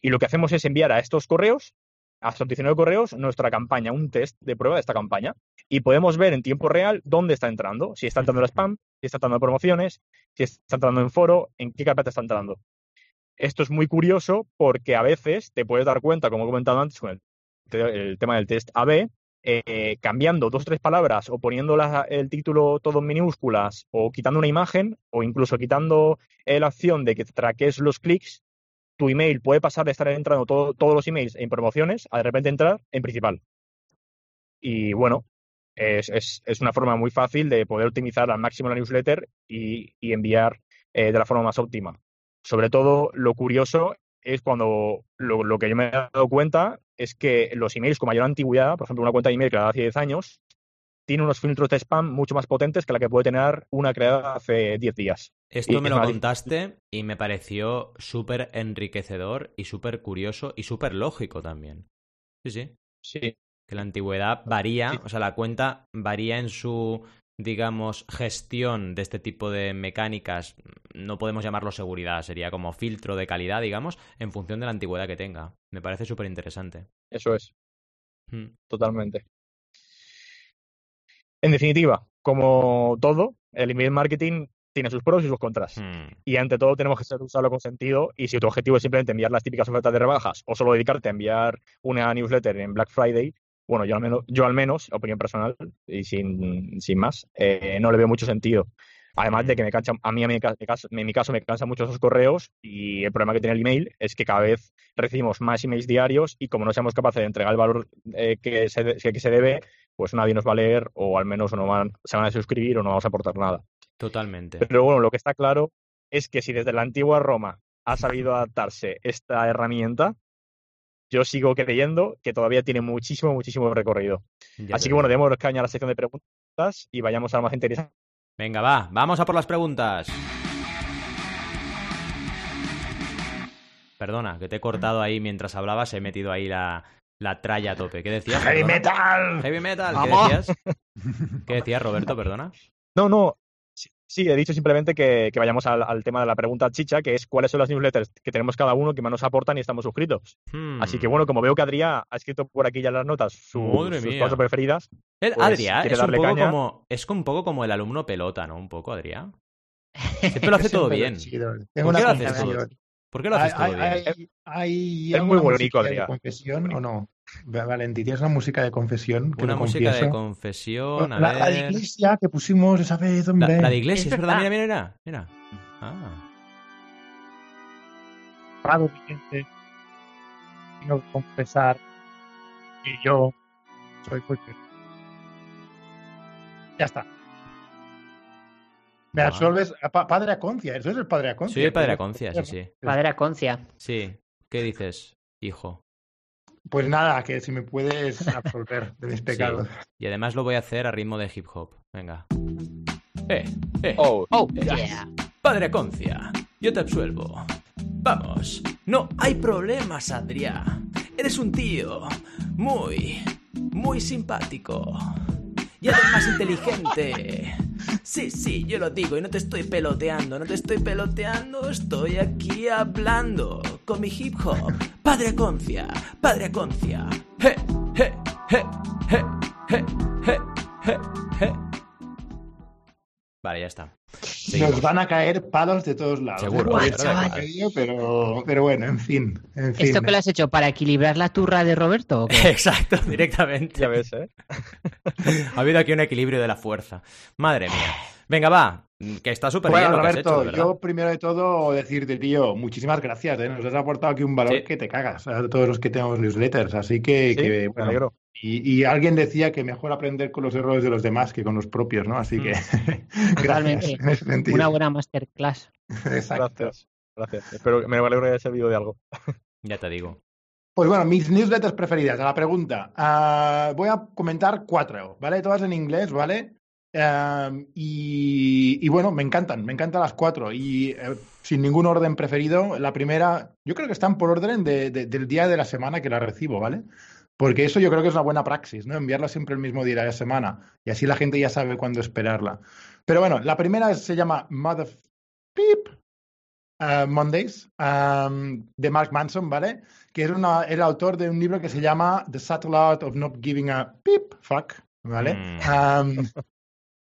Y lo que hacemos es enviar a estos correos a estos 19 correos nuestra campaña, un test de prueba de esta campaña. Y podemos ver en tiempo real dónde está entrando, si está entrando el spam, si está entrando en promociones, si está entrando en foro, en qué carpeta está entrando. Esto es muy curioso porque a veces te puedes dar cuenta, como he comentado antes con el, tema del test AB, eh, cambiando dos o tres palabras o poniendo el título todo en minúsculas o quitando una imagen o incluso quitando la opción de que traques los clics, tu email puede pasar de estar entrando todos los emails en promociones a de repente entrar en principal. Y bueno, es, es, una forma muy fácil de poder optimizar al máximo la newsletter y, enviar eh, de la forma más óptima. Sobre todo, lo curioso es cuando lo, que yo me he dado cuenta es que los emails con mayor antigüedad, por ejemplo, una cuenta de email creada hace 10 años, tiene unos filtros de spam mucho más potentes que la que puede tener una creada hace 10 días. Esto me lo contaste y me pareció súper enriquecedor y súper curioso y súper lógico también. Sí, sí. Sí. Que la antigüedad varía, o sea, la cuenta varía en su, digamos, gestión de este tipo de mecánicas. No podemos llamarlo seguridad, sería como filtro de calidad, digamos, en función de la antigüedad que tenga. Me parece súper interesante. Eso es. Hmm. Totalmente. En definitiva, como todo, el email marketing tiene sus pros y sus contras. Hmm. Y ante todo tenemos que usarlo con sentido. Y si tu objetivo es simplemente enviar las típicas ofertas de rebajas o solo dedicarte a enviar una newsletter en Black Friday, bueno, yo al menos, yo al menos opinión personal y sin, sin más, eh, no le veo mucho sentido. Además de que me cansa, a mí en mi, caso, me cansan mucho esos correos y el problema que tiene el email es que cada vez recibimos más emails diarios y como no seamos capaces de entregar el valor eh, que, se, que se debe, pues nadie nos va a leer o al menos no van, se van a suscribir o no vamos a aportar nada. Totalmente. Pero bueno, lo que está claro es que si desde la antigua Roma ha sabido adaptarse esta herramienta, yo sigo creyendo que todavía tiene muchísimo, muchísimo recorrido. Así que bueno, demos caña a la sección de preguntas y vayamos a lo más interesante. Venga, va, vamos a por las preguntas. Perdona, que te he cortado ahí mientras hablabas, he metido ahí la, la tralla a tope. ¿Qué decías? ¡Heavy metal! ¡Heavy metal! ¿Qué decías? ¿Qué decías, Roberto? Perdona. No, no. Sí, he dicho simplemente que, vayamos al, tema de la pregunta chicha, que es cuáles son las newsletters que tenemos cada uno que más nos aportan y estamos suscritos. Así que hmm. bueno, como veo que Adrián ha escrito por aquí ya las notas sus cosas preferidas. Pues, Adrián es un, poco como, es un poco como el alumno pelota, ¿no? Un poco, Adrián. Siempre lo hace todo bien. Tengo una ¿Por qué lo haces todo bien? Hay, es muy bonito, Adrián. confesión o no? Valentí, ¿tienes una música de confesión? una música de confesión, a la, ver... la, de iglesia que pusimos esa vez, hombre. La, de iglesia, es verdad, mira, mira, mira. mira. Ah. Prado Vicente, tengo que confesar que yo soy fuerte. Ya está. Me absorbes. padre Aconcia, eso es el padre Aconcia. Sí, el padre Aconcia, sí, sí. Padre Aconcia. Sí. ¿Qué dices, hijo? Pues nada, que si me puedes absolver de mis pecados. Y además lo voy a hacer a ritmo de hip hop. Venga. Eh, eh. Oh, Oh, Eh. yeah. Padre Concia, yo te absuelvo. Vamos, no hay problemas, Adrián. Eres un tío muy, muy simpático. Y además inteligente. Sí, sí, yo lo digo y no te estoy peloteando, no te estoy peloteando, estoy aquí hablando con mi hip hop. Padre Concia, Padre Concia. Vale, ya está. Seguimos. Nos van a caer palos de todos lados. Seguro, ¿eh? Guau, pero, pero bueno, en fin. En fin. ¿Esto que lo has hecho para equilibrar la turra de Roberto? o qué? Exacto, directamente. ya ves, ¿eh? Ha habido aquí un equilibrio de la fuerza. Madre mía. Venga, va. Que está súper Bueno, bien lo que has Roberto, hecho, de verdad. yo primero de todo decirte, tío, muchísimas gracias. ¿eh? Nos has aportado aquí un valor Sí. que te cagas a todos los que tenemos newsletters. Así que, Sí, que, me bueno, alegro. Y, y alguien decía que mejor aprender con los errores de los demás que con los propios, ¿no? Así que gracias Totalmente. en ese sentido. Una buena masterclass. Exacto. Gracias. Gracias. Espero que me alegro que haya servido de algo. Ya te digo. Pues bueno, mis newsletters preferidas, a la pregunta. Ah, voy a comentar cuatro, ¿vale? Todas en inglés, ¿vale? Ah, y, y bueno, me encantan, me encantan las cuatro. Y eh, sin ningún orden preferido, la primera, yo creo que están por orden de- de- del día de la semana que la recibo, ¿vale? Porque eso yo creo que es una buena praxis, ¿no? Enviarla siempre el mismo día de la semana. Y así la gente ya sabe cuándo esperarla. Pero bueno, la primera se llama Mother Peep uh, Mondays, um, de Mark Manson, ¿vale? Que es una- el autor de un libro que se llama The Subtle Art of Not Giving a Peep Fuck, ¿vale? Um,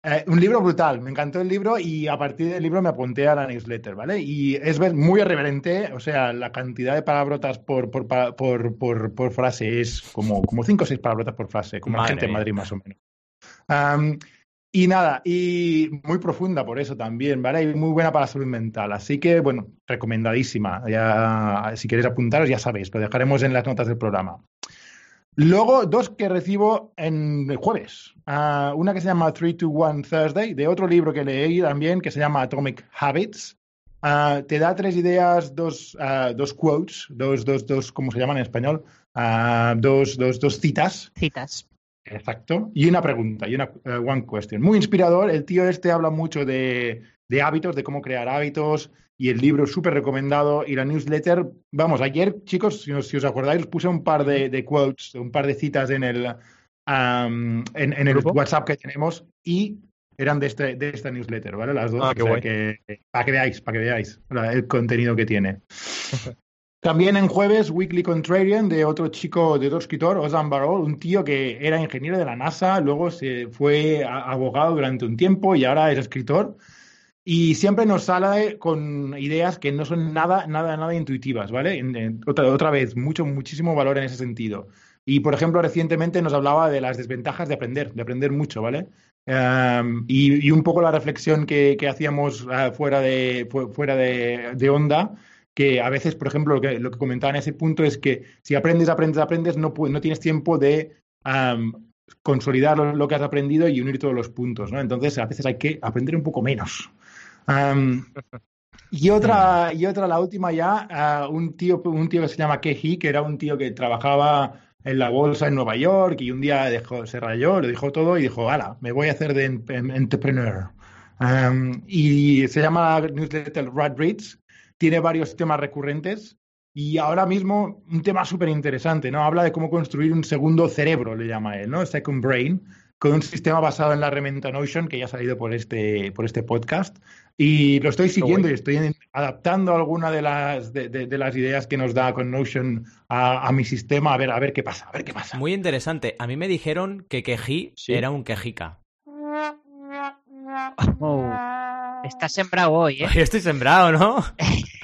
eh, un libro brutal, me encantó el libro y a partir del libro me apunté a la newsletter, ¿vale? Y es muy irreverente, o sea, la cantidad de palabrotas por, por, por, por, por frase es como, como cinco o seis palabrotas por frase, como la Madre gente en. Madrid más o menos. Um, y nada, y muy profunda por eso también, ¿vale? Y muy buena para la salud mental. Así que, bueno, recomendadísima. Ya, si queréis apuntaros, ya sabéis, lo dejaremos en las notas del programa. Luego, dos que recibo en el jueves. Ah, una que se llama 3 to 1 Thursday, de otro libro que leí también, que se llama Atomic Habits. Ah, te da tres ideas, dos, ah, dos quotes, dos, dos, dos, ¿cómo se llaman en español? Dos, dos, dos citas Citas. Exacto. Y una pregunta, y una eh, one question. Muy inspirador. El tío este habla mucho de, de hábitos, de cómo crear hábitos, y el libro súper recomendado. Y la newsletter, vamos, ayer, chicos, si os, si os acordáis, puse un par de, de quotes, un par de citas en el, en, en el. WhatsApp que tenemos, y eran de, este, de esta newsletter, ¿vale? Las dos. Ah, o qué sea guay. que, para que veáis, para que veáis el contenido que tiene. También en jueves, Weekly Contrarian, de otro chico, de otro escritor, Ozan Barol, un tío que era ingeniero de la NASA, luego se fue abogado durante un tiempo y ahora es escritor. Y siempre nos sale con ideas que no son nada, nada, nada intuitivas, ¿vale? En- en- otra, otra vez, mucho, muchísimo valor en ese sentido. Y, por ejemplo, recientemente nos hablaba de las desventajas de aprender, de aprender mucho, ¿vale? Um, y, y un poco la reflexión que, que hacíamos ah, fuera de, fu- fuera de, de onda, que a veces, por ejemplo, lo que, lo que comentaba en ese punto es que si aprendes, aprendes, aprendes, no, no tienes tiempo de am, consolidar lo, lo que has aprendido y unir todos los puntos, ¿no? Entonces, a veces hay que aprender un poco menos. Am, y otra, y otra, la última ya, ah, un tío, un tío que se llama Keji, que era un tío que trabajaba en la bolsa en Nueva York y un día dejó, se rayó, lo dejó todo y dijo, ala, me voy a hacer de em- entrepreneur. Um, y se llama la newsletter Rat Reads, tiene varios temas recurrentes y ahora mismo un tema súper interesante, ¿no? Habla de cómo construir un segundo cerebro, le llama él, ¿no? Second Brain, con un sistema basado en la herramienta Notion, que ya ha salido por este, por este podcast. Y lo estoy siguiendo y estoy adaptando alguna de las, de, de- de las ideas que nos da con Notion a, a mi sistema, a ver, a ver qué pasa, a ver qué pasa. Muy interesante. A mí me dijeron que quejí Sí. era un quejica. Oh, estás sembrado hoy, ¿eh? Yo estoy sembrado, ¿no?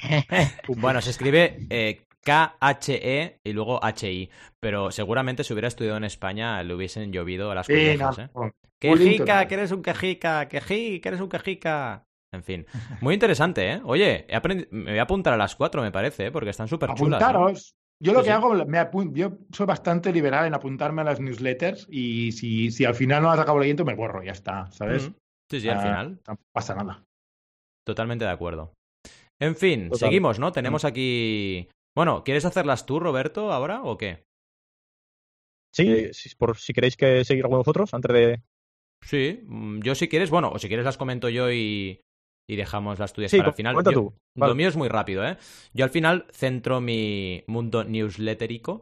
bueno, se escribe eh, K-H-E y luego H-I. Pero seguramente si hubiera estudiado en España le hubiesen llovido las Sí, collejas, no, ¿eh? no. Quejica, que eres un quejica, quejí, que eres un quejica. En fin, muy interesante, ¿eh? Oye, he me voy a apuntar a las cuatro, me parece, ¿eh? porque están súper chulas. Apuntaros. Yo lo Sí, que sí. hago, me apun- yo soy bastante liberal en apuntarme a las newsletters y si, si al final no las acabo leyendo, me borro, ya está, ¿sabes? Mm. Sí, sí, al Ah, final. No pasa nada. Totalmente de acuerdo. En fin, Total. seguimos, ¿no? Tenemos aquí... Bueno, ¿quieres hacerlas tú, Roberto, ahora o qué? Sí, si, por, si queréis que seguir de vosotros antes de. Sí, mm, yo si quieres, bueno, o si quieres las comento yo y, y dejamos las tuyas para el final. tú. Lo mío es muy rápido, ¿eh? Yo al final centro mi mundo newsletterico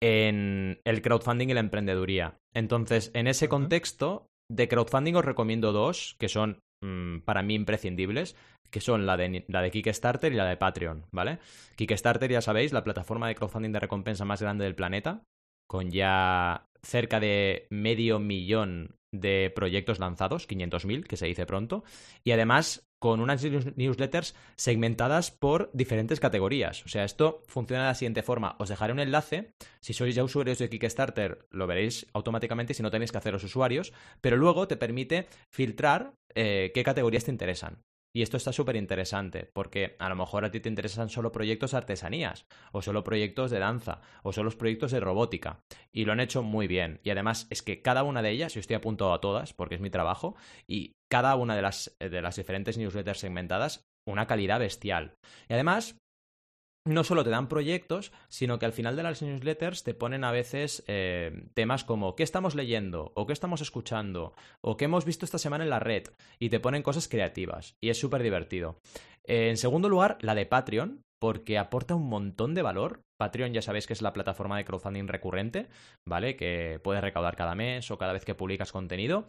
en el crowdfunding y la emprendeduría. Entonces, en ese contexto de crowdfunding os recomiendo dos que son mm, para mí imprescindibles, que son la de, la de Kickstarter y la de Patreon, ¿vale? Kickstarter, ya sabéis, la plataforma de crowdfunding de recompensa más grande del planeta, con ya cerca de medio millón de proyectos lanzados, 500.000, que se dice pronto, y además con unas newsletters segmentadas por diferentes categorías. O sea, esto funciona de la siguiente forma. Os dejaré un enlace. Si sois ya usuarios de Kickstarter, lo veréis automáticamente si no tenéis que haceros usuarios, pero luego te permite filtrar eh, qué categorías te interesan. Y esto está súper interesante, porque a lo mejor a ti te interesan solo proyectos de artesanías, o solo proyectos de danza, o solo proyectos de robótica. Y lo han hecho muy bien. Y además es que cada una de ellas, yo estoy apuntado a todas, porque es mi trabajo, y cada una de las, de las diferentes newsletters segmentadas, una calidad bestial. Y además, no solo te dan proyectos, sino que al final de las newsletters te ponen a veces eh, temas como qué estamos leyendo, o qué estamos escuchando, o qué hemos visto esta semana en la red, y te ponen cosas creativas, y es súper divertido. Eh, en segundo lugar, la de Patreon, porque aporta un montón de valor. Patreon ya sabéis que es la plataforma de crowdfunding recurrente, ¿vale? Que puedes recaudar cada mes o cada vez que publicas contenido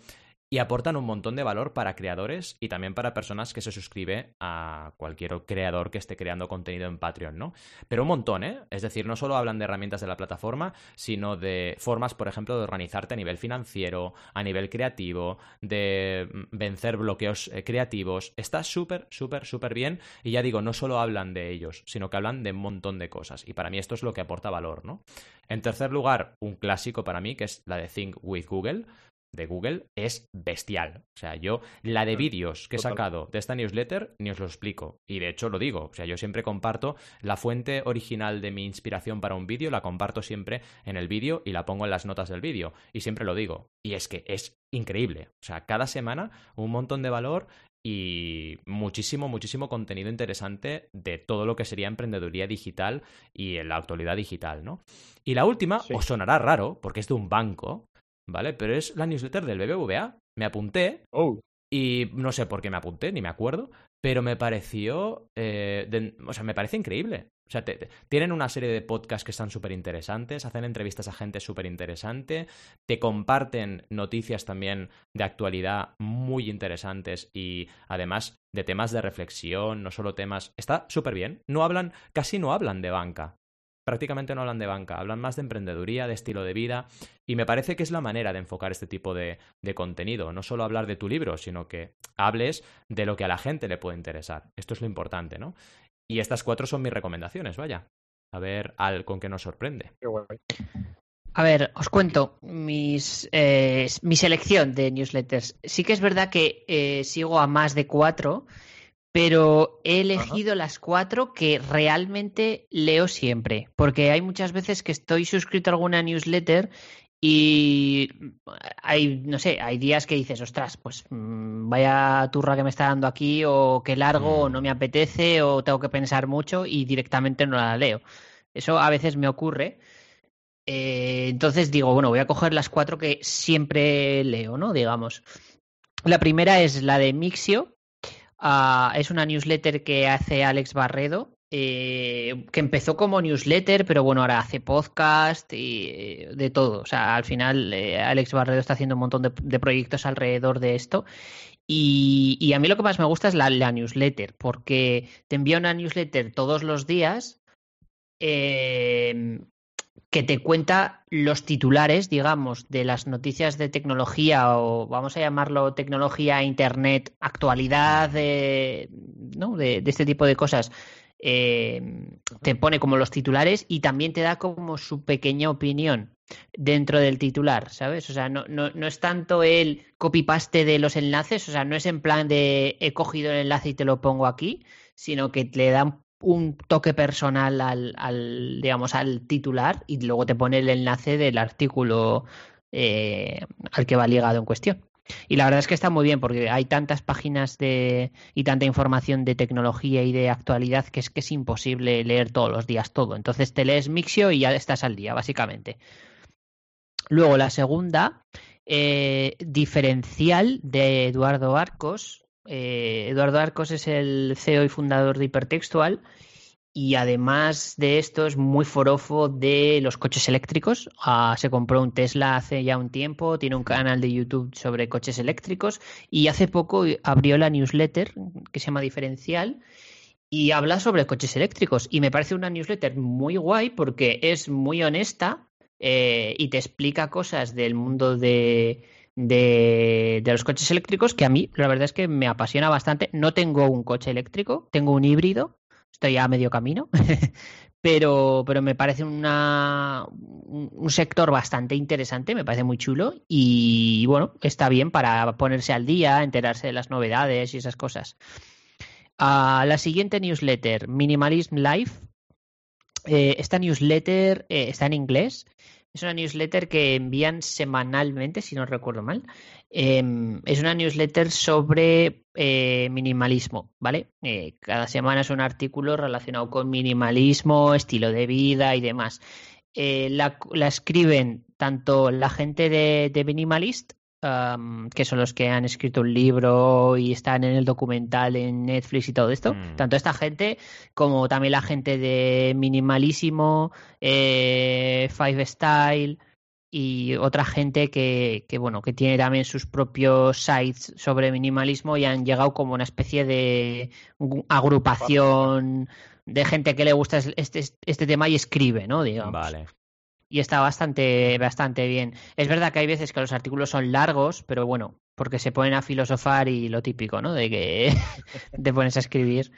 y aportan un montón de valor para creadores y también para personas que se suscribe a cualquier creador que esté creando contenido en Patreon, ¿no? Pero un montón, ¿eh? Es decir, no solo hablan de herramientas de la plataforma, sino de formas, por ejemplo, de organizarte a nivel financiero, a nivel creativo, de mm, vencer bloqueos eh, creativos. Está súper, súper, súper bien y ya digo, no solo hablan de ellos, sino que hablan de un montón de cosas y para mí esto es lo que aporta valor, ¿no? En tercer lugar, un clásico para mí que es la de Think with Google, de Google es bestial. O sea, yo la de vídeos que he sacado de esta newsletter ni os lo explico. Y de hecho lo digo. O sea, yo siempre comparto la fuente original de mi inspiración para un vídeo, la comparto siempre en el vídeo y la pongo en las notas del vídeo. Y siempre lo digo. Y es que es increíble. O sea, cada semana un montón de valor y muchísimo, muchísimo contenido interesante de todo lo que sería emprendeduría digital y en la actualidad digital, ¿no? Y la última os sonará raro, porque es de un banco, ¿vale? Pero es la newsletter del BBVA. Me apunté. Oh. Y no sé por qué me apunté, ni me acuerdo, pero me pareció, eh, o sea, me parece increíble. O sea, tienen una serie de podcasts que están súper interesantes, hacen entrevistas a gente súper interesante, te comparten noticias también de actualidad muy interesantes y además de temas de reflexión, no solo temas... Está súper bien. No hablan, casi no hablan de banca prácticamente no hablan de banca, hablan más de emprendeduría, de estilo de vida, y me parece que es la manera de enfocar este tipo de, contenido, no solo hablar de tu libro, sino que hables de lo que a la gente le puede interesar. Esto es lo importante, ¿no? Y estas cuatro son mis recomendaciones, vaya. A ver al con qué nos sorprende. A ver, os cuento mis, eh, mi selección de newsletters. Sí que es verdad que eh, sigo a más de cuatro, pero he elegido las cuatro que realmente leo siempre, porque hay muchas veces que estoy suscrito a alguna newsletter y hay, no sé, hay días que dices, ostras, pues mm, vaya turra que me está dando aquí, o qué largo, o no me mm. apetece, o tengo que pensar mucho y directamente no la leo. Eso a veces me ocurre. Eh, entonces digo, bueno, voy a coger las cuatro que siempre leo, ¿no? Digamos. La primera es la de Mixio, Ah, es una newsletter que hace Alex Barredo, eh, que empezó como newsletter, pero bueno, ahora hace podcast y eh, de todo. O sea, al final eh, Alex Barredo está haciendo un montón de, proyectos alrededor de esto. Y, a mí lo que más me gusta es la, la newsletter, porque te envía una newsletter todos los días que te cuenta los titulares, digamos, de las noticias de tecnología o vamos a llamarlo tecnología, internet, actualidad, de, ¿no? de, este tipo de cosas. Eh, te pone como los titulares y también te da como su pequeña opinión dentro del titular, ¿sabes? O sea, no, no, no es tanto el copy-paste de los enlaces, o sea, no es en plan de he cogido el enlace y te lo pongo aquí, sino que le dan un toque personal al, digamos, al titular y luego te pone el enlace del artículo eh, al que va ligado en cuestión. Y la verdad es que está muy bien porque hay tantas páginas de y tanta información de tecnología y de actualidad que es que es imposible leer todos los días todo. Entonces te lees Mixio y ya estás al día, básicamente. Luego la segunda, eh, diferencial de Eduardo Arcos. Eh, Eduardo Arcos es el CEO y fundador de Hipertextual y además de esto es muy forofo de los coches eléctricos. Ah, se compró un Tesla hace ya un tiempo, tiene un canal de YouTube sobre coches eléctricos y hace poco abrió la newsletter que se llama Diferencial y habla sobre coches eléctricos. Y me parece una newsletter muy guay porque es muy honesta eh, y te explica cosas del mundo de, de, los coches eléctricos que a mí la verdad es que me apasiona bastante. No tengo un coche eléctrico, tengo un híbrido, estoy a medio camino, pero, pero me parece una, un, sector bastante interesante, me parece muy chulo y bueno, está bien para ponerse al día, enterarse de las novedades y esas cosas. Ah, la siguiente newsletter, Minimalism Life. Eh, esta newsletter eh, está en inglés es una newsletter que envían semanalmente, si no recuerdo mal. Em, es una newsletter sobre eh, minimalismo, ¿vale? Eh, cada semana es un artículo relacionado con minimalismo, estilo de vida y demás. Eh, la, escriben tanto la gente de, de Minimalist que son los que han escrito un libro y están en el documental en Netflix y todo esto. Mm. Tanto esta gente como también la gente de Minimalísimo, eh, Five Style y otra gente que, que, bueno, que tiene también sus propios sites sobre minimalismo y han llegado como una especie de agrupación de gente que le gusta este, este tema y escribe, ¿no? Digamos. Vale y está bastante, bastante bien. Es verdad que hay veces que los artículos son largos, pero bueno, porque se ponen a filosofar y lo típico, ¿no? De que te pones a escribir.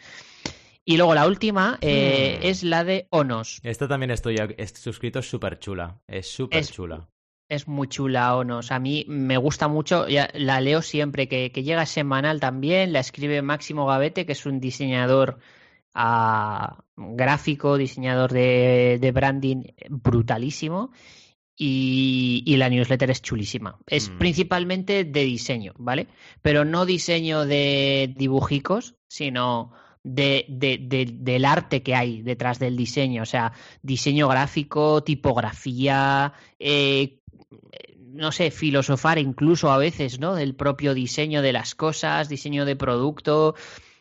Y luego la última eh, hmm. es la de Onos. Esta también estoy suscrito, es súper chula. Es súper chula. Es muy chula Onos. A mí me gusta mucho, la leo siempre, que, que llega semanal también. La escribe Máximo Gavete, que es un diseñador a gráfico, diseñador de, branding brutalísimo. Y, la newsletter es chulísima. Es mm. principalmente de diseño, ¿vale? Pero no diseño de dibujicos, sino de, del arte que hay detrás del diseño. O sea, diseño gráfico, tipografía, eh, no sé, filosofar incluso a veces, ¿no? Del propio diseño de las cosas, diseño de producto.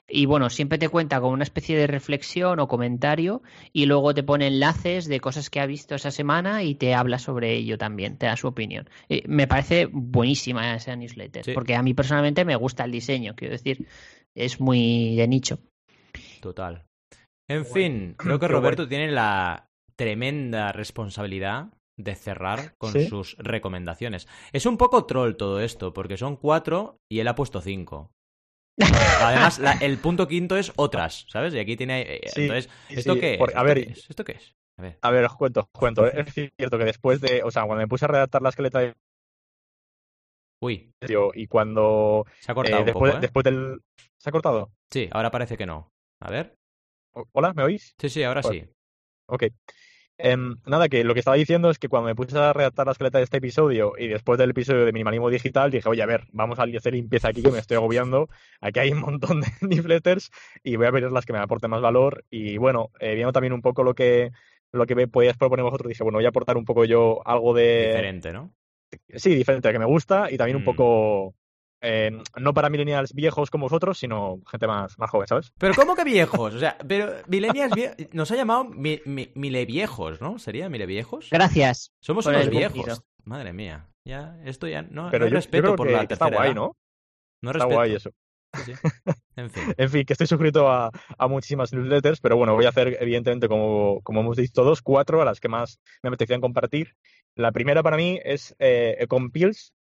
Y bueno, siempre te cuenta con una especie de reflexión o comentario y luego te pone enlaces de cosas que ha visto esa semana y te habla sobre ello también, te da su opinión. Eh, me parece buenísima esa newsletter, porque a mí personalmente me gusta el diseño, quiero decir, es muy de nicho. Total. En fin, creo que Roberto tiene la tremenda responsabilidad de cerrar con sus recomendaciones. Es un poco troll todo esto, porque son cuatro y él ha puesto cinco. Además, el punto quinto es otras, ¿sabes? Y aquí tiene. Entonces, ¿esto qué es? a ver, ¿Esto qué es? A ver. os cuento, os cuento. Es cierto que después de. O sea, cuando me puse a redactar la esqueleta de. Uy. Y cuando. Se ha cortado. Eh, después, ¿eh? después del. ¿Se ha cortado? Sí, ahora parece que no. A ver. ¿Hola? ¿Me oís? Sí, sí, ahora pues, sí. Ok. Em, nada, que lo que estaba diciendo es que cuando me puse a redactar la esqueleta de este episodio y después del episodio de minimalismo digital, dije, oye, a ver, vamos a hacer limpieza aquí que me estoy agobiando. Aquí hay un montón de newsletters y voy a ver las que me aporten más valor. Y bueno, eh, viendo también un poco lo que, lo que podías proponer vosotros, dije, bueno, voy a aportar un poco yo algo de. Diferente, ¿no? Sí, diferente, que me gusta y también un mm. poco eh, no para millennials viejos como vosotros, sino gente más, más joven, ¿sabes? Pero ¿cómo que viejos? O sea, pero millennials nos ha llamado mi, mile viejos, ¿no? ¿Sería mile viejos? Gracias. Somos unos viejos. Madre mía. Ya, esto ya no, pero respeto por la tercera Está guay, ¿no? No está guay eso. En, fin. en fin, que estoy suscrito a, muchísimas newsletters, pero bueno, voy a hacer, evidentemente, como, como hemos dicho todos, cuatro a las que más me apetecían compartir. La primera para mí es eh, Compils,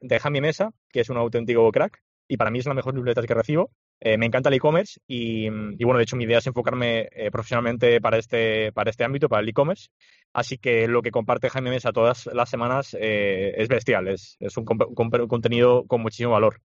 de Jamie Mesa, que es un auténtico crack, y para mí es la mejor newsletter que recibo. Eh, me encanta el e-commerce y, bueno, de hecho mi idea es enfocarme eh, profesionalmente para este, para este ámbito, para el e-commerce. Así que lo que comparte Jaime Mesa todas las semanas eh, es bestial, es, es un, contenido con muchísimo valor.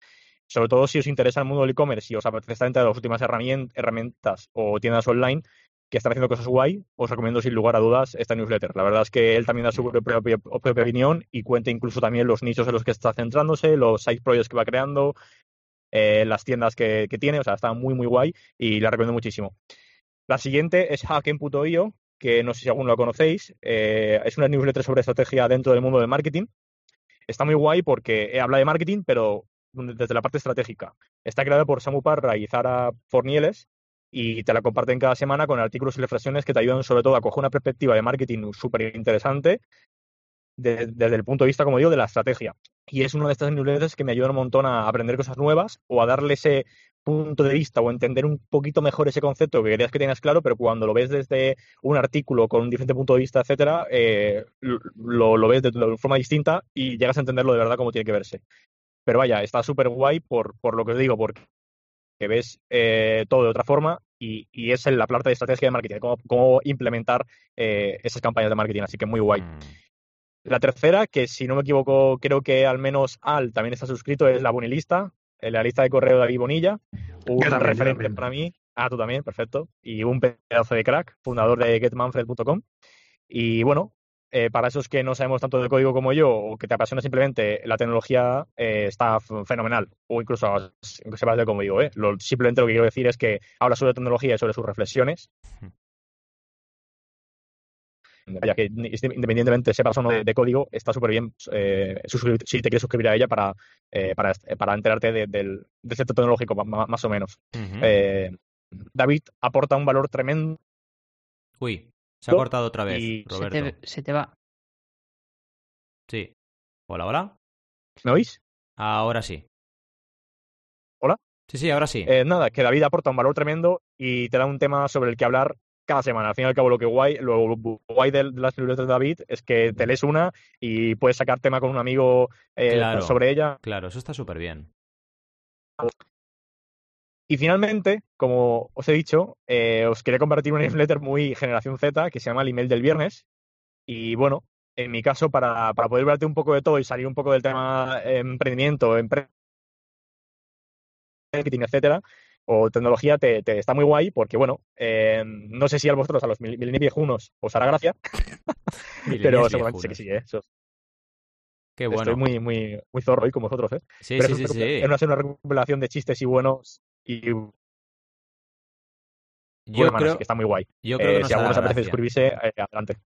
Sobre todo si os interesa el mundo del e-commerce y os apetece estar entre las últimas herramientas o tiendas online, que están haciendo cosas guay, os recomiendo sin lugar a dudas esta newsletter. La verdad es que él también da su propia, opinión y cuenta incluso también los nichos en los que está centrándose, los side projects que va creando, eh, las tiendas que, tiene, o sea, está muy, muy guay y la recomiendo muchísimo. La siguiente es Hacken.io, que no sé si alguno lo conocéis. Eh, es una newsletter sobre estrategia dentro del mundo del marketing. Está muy guay porque habla de marketing, pero desde la parte estratégica. Está creada por Samu Parra y Zara Fornieles y te la comparten cada semana con artículos y reflexiones que te ayudan sobre todo a coger una perspectiva de marketing súper interesante desde el punto de vista, como digo, de la estrategia. Y es una de estas newsletters que me ayudan un montón a aprender cosas nuevas o a darle ese punto de vista o entender un poquito mejor ese concepto que querías que tengas claro, pero cuando lo ves desde un artículo con un diferente punto de vista, etcétera, eh, lo, lo, ves de, de, forma distinta y llegas a entenderlo de verdad como tiene que verse. Pero vaya, está súper guay por, por lo que os digo, porque ves eh, todo de otra forma y, y, es la parte de estrategia de marketing, cómo, cómo implementar eh, esas campañas de marketing, así que muy guay. Mm. La tercera, que si no me equivoco, creo que al menos Al también está suscrito, es la Bonilista, la lista de correo de David Bonilla, un también, referente para mí. Ah, tú también, perfecto. Y un pedazo de crack, fundador de getmanfred.com. Y bueno, eh, para esos que no sabemos tanto de código como yo o que te apasiona simplemente la tecnología, eh, está fenomenal. O incluso sepas de cómo digo. ¿eh? Lo, simplemente lo que quiero decir es que habla sobre tecnología y sobre sus reflexiones. Ya que independientemente sepas o no de, de código, está súper bien eh, si te quieres suscribir a ella para, para, para, enterarte de, del, del sector tecnológico, más, más o menos. Uh -huh. David aporta un valor tremendo. Uy, se ha cortado otra vez, y Roberto. Se te, se te, va. Sí. Hola, hola. ¿Me oís? Ahora sí. ¿Hola? Sí, sí, ahora sí. Eh, nada, que David aporta un valor tremendo y te da un tema sobre el que hablar cada semana. Al fin y al cabo, lo que guay, lo guay de, las libretas de David es que te lees una y puedes sacar tema con un amigo eh, claro, sobre ella. Claro, eso está súper bien. Y finalmente, como os he dicho, eh, os quería compartir una newsletter muy generación Z que se llama el email del viernes. Y bueno, en mi caso, para, para poder verte un poco de todo y salir un poco del tema emprendimiento, emprendimiento marketing, etcétera, o tecnología, te, te, está muy guay porque, bueno, eh, no sé si a vosotros, a los milenios viejunos, os hará gracia, pero seguramente sí que sí, ¿eh? Eso, Qué bueno. Estoy muy, muy, muy zorro hoy con vosotros, ¿eh? Sí, Pero sí, sí, sí. Es una, una recopilación de chistes y buenos y... Yo bueno, creo man, que está muy guay. Yo creo que eh, si a alguno os hará apetece suscribirse, eh, adelante.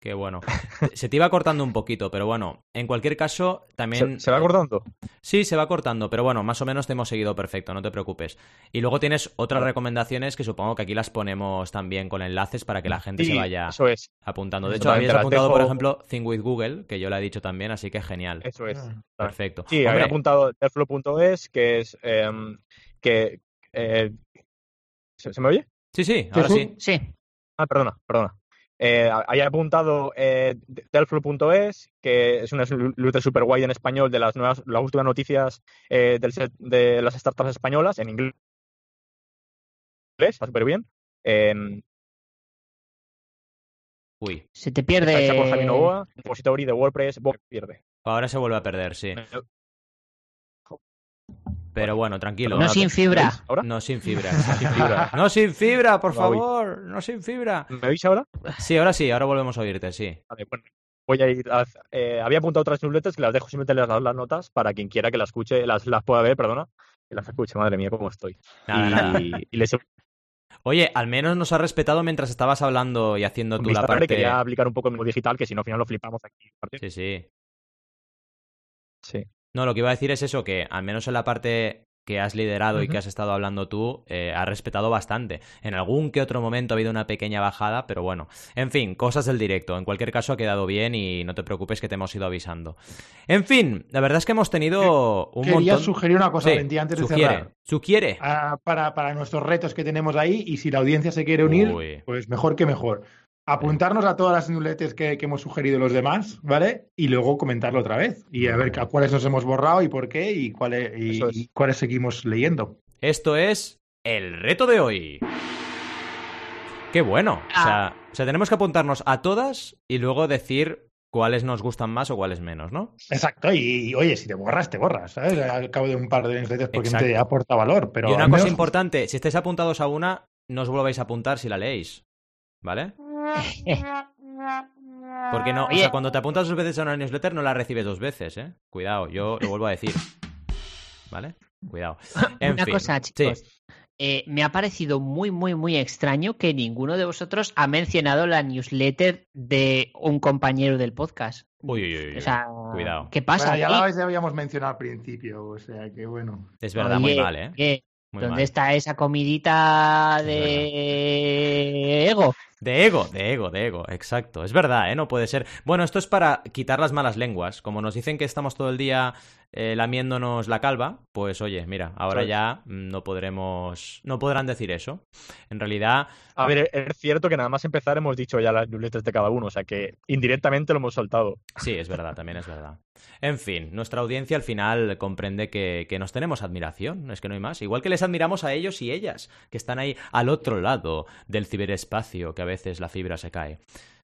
Qué bueno. Se te iba cortando un poquito, pero bueno, en cualquier caso, también. ¿Se, se va cortando? Sí, se va cortando, pero bueno, más o menos te hemos seguido perfecto, no te preocupes. Y luego tienes otras recomendaciones que supongo que aquí las ponemos también con enlaces para que la gente Sí, se vaya eso es. apuntando. De hecho, habías apuntado, por ejemplo, Think with Google, que yo la he dicho también, así que genial. Eso es. Ah. Perfecto. Sí, Hombre, había apuntado Airflow.es, que es em, que eh, ¿se, se me oye? Sí, sí, ahora sí. Sí. Ah, perdona, perdona. Eh, había apuntado eh, Delflo.es, que es una newsletter super guay en español de las nuevas, las últimas noticias eh, del set- de las startups españolas en inglés. Está súper bien. Eh, Uy, Se te pierde. por Javi Novoa, repository de WordPress, pierde. ahora se vuelve a perder, sí. Pero bueno, tranquilo. No sin fibra. ¿Me oís ahora? No sin fibra. Sin fibra. No sin fibra, por favor. No sin fibra. ¿Me oís ahora? Sí, ahora sí, ahora volvemos a oírte, sí. Vale, bueno, voy a ir. A, eh, había apuntado otras newsletters que las dejo simplemente las, las notas para quien quiera que las escuche, las, las pueda ver, perdona, que las escuche. Madre mía, cómo estoy. Nada, y, nada. y les Oye, al menos nos has respetado mientras estabas hablando y haciendo tú la parte. quería aplicar un poco el mundo digital, que si no, al final lo flipamos aquí. Sí, sí. Sí. No, lo que iba a decir es eso, que al menos en la parte que has liderado y que has estado hablando tú, eh, has respetado bastante. En algún que otro momento ha habido una pequeña bajada, pero bueno. En fin, cosas del directo. En cualquier caso ha quedado bien y no te preocupes que te hemos ido avisando. En fin, la verdad es que hemos tenido un Quería montón... sugerir una cosa, Sí, antes de cerrar. sugiere. Ah, para, para nuestros retos que tenemos ahí y si la audiencia se quiere unir, Uy. pues mejor que mejor. Apuntarnos a todas las newsletters que, que hemos sugerido los demás, ¿vale? Y luego comentarlo otra vez. Y a ver a cuáles nos hemos borrado y por qué y cuáles, y, es. y cuáles seguimos leyendo. Esto es el reto de hoy. Qué bueno. O, sea, o sea, tenemos que apuntarnos a todas y luego decir cuáles nos gustan más o cuáles menos, ¿no? Exacto, y, y, oye, si te borras, te borras, ¿sabes? Al cabo de un par de newsletters porque no Exacto. te aporta valor. Pero y una cosa menos- importante, si estáis apuntados a una, no os volváis a apuntar si la leéis. ¿Vale? Porque no, o sea, cuando te apuntas dos veces a una newsletter no la recibes dos veces, ¿eh? Cuidado, yo lo vuelvo a decir. ¿Vale? Cuidado. En Una fin. cosa, Sí. chicos. eh, me ha parecido muy, muy, muy extraño que ninguno de vosotros ha mencionado la newsletter de un compañero del podcast. Uy, uy, uy. O sea, Cuidado. ¿qué pasa? Bueno, ya la habíamos mencionado al principio, o sea que bueno. Es verdad, muy mal, ¿eh? ¿Dónde mal. está esa comidita Es de ego? De ego, de ego, de ego, exacto. Es verdad, ¿eh? No puede ser. Bueno, esto es para quitar las malas lenguas. Como nos dicen que estamos todo el día eh, lamiéndonos la calva, pues oye, mira, ahora ya no podremos, no podrán decir eso. En realidad, A ver, es cierto que nada más empezar hemos dicho ya las newsletters de cada uno, o sea que indirectamente lo hemos soltado. sí, es verdad, también es verdad. En fin, nuestra audiencia al final comprende que, que nos tenemos admiración, es que no hay más. Igual que les admiramos a ellos y ellas, que están ahí al otro lado del ciberespacio, que a veces la fibra se cae.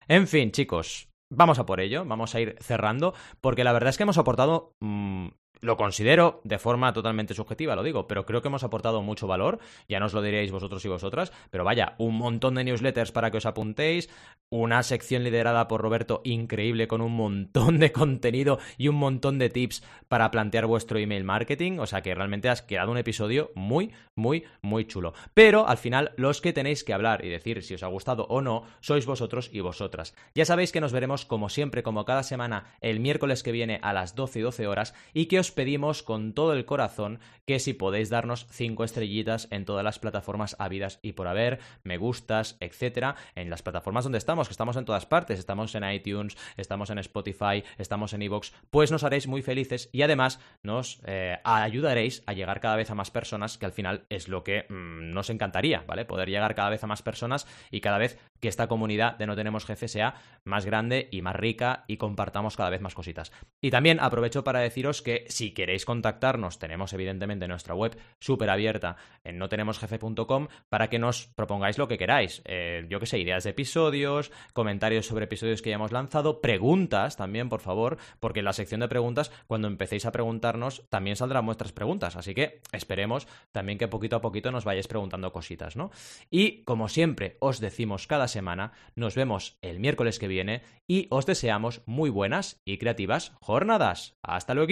En fin, chicos, vamos a por ello, vamos a ir cerrando, porque la verdad es que hemos aportado, mm, lo considero de forma totalmente subjetiva, lo digo, pero creo que hemos aportado mucho valor, ya nos lo diréis vosotros y vosotras, pero vaya, un montón de newsletters para que os apuntéis, una sección liderada por Roberto increíble con un montón de contenido y un montón de tips para plantear vuestro email marketing, o sea que realmente has creado un episodio muy, muy, muy chulo. Pero al final los que tenéis que hablar y decir si os ha gustado o no sois vosotros y vosotras. Ya sabéis que nos veremos como siempre, como cada semana, el miércoles que viene a las 12 y 12 horas y que os pedimos con todo el corazón que si podéis darnos 5 estrellitas en todas las plataformas habidas y por haber, me gustas, etcétera, en las plataformas donde estamos, que estamos en todas partes, estamos en iTunes, estamos en Spotify, estamos en iVoox, pues nos haréis muy felices y además nos eh, ayudaréis a llegar cada vez a más personas, que al final es lo que mm, nos encantaría, ¿vale? Poder llegar cada vez a más personas y cada vez que esta comunidad de No Tenemos Jefe sea más grande y más rica y compartamos cada vez más cositas. Y también aprovecho para deciros que si queréis contactarnos, tenemos evidentemente nuestra web súper abierta en notenemosjefe.com para que nos propongáis lo que queráis. Eh, yo que sé, ideas de episodios, comentarios sobre episodios que ya hemos lanzado, preguntas también, por favor, porque en la sección de preguntas, cuando empecéis a preguntarnos, también saldrán vuestras preguntas. Así que esperemos también que poquito a poquito nos vayáis preguntando cositas, ¿no? Y como siempre os decimos cada semana, nos vemos el miércoles que viene y os deseamos muy buenas y creativas jornadas. ¡Hasta luego!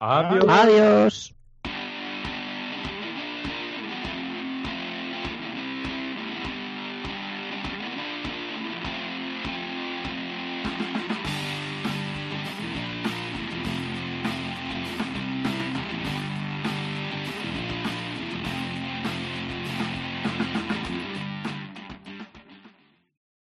Adiós.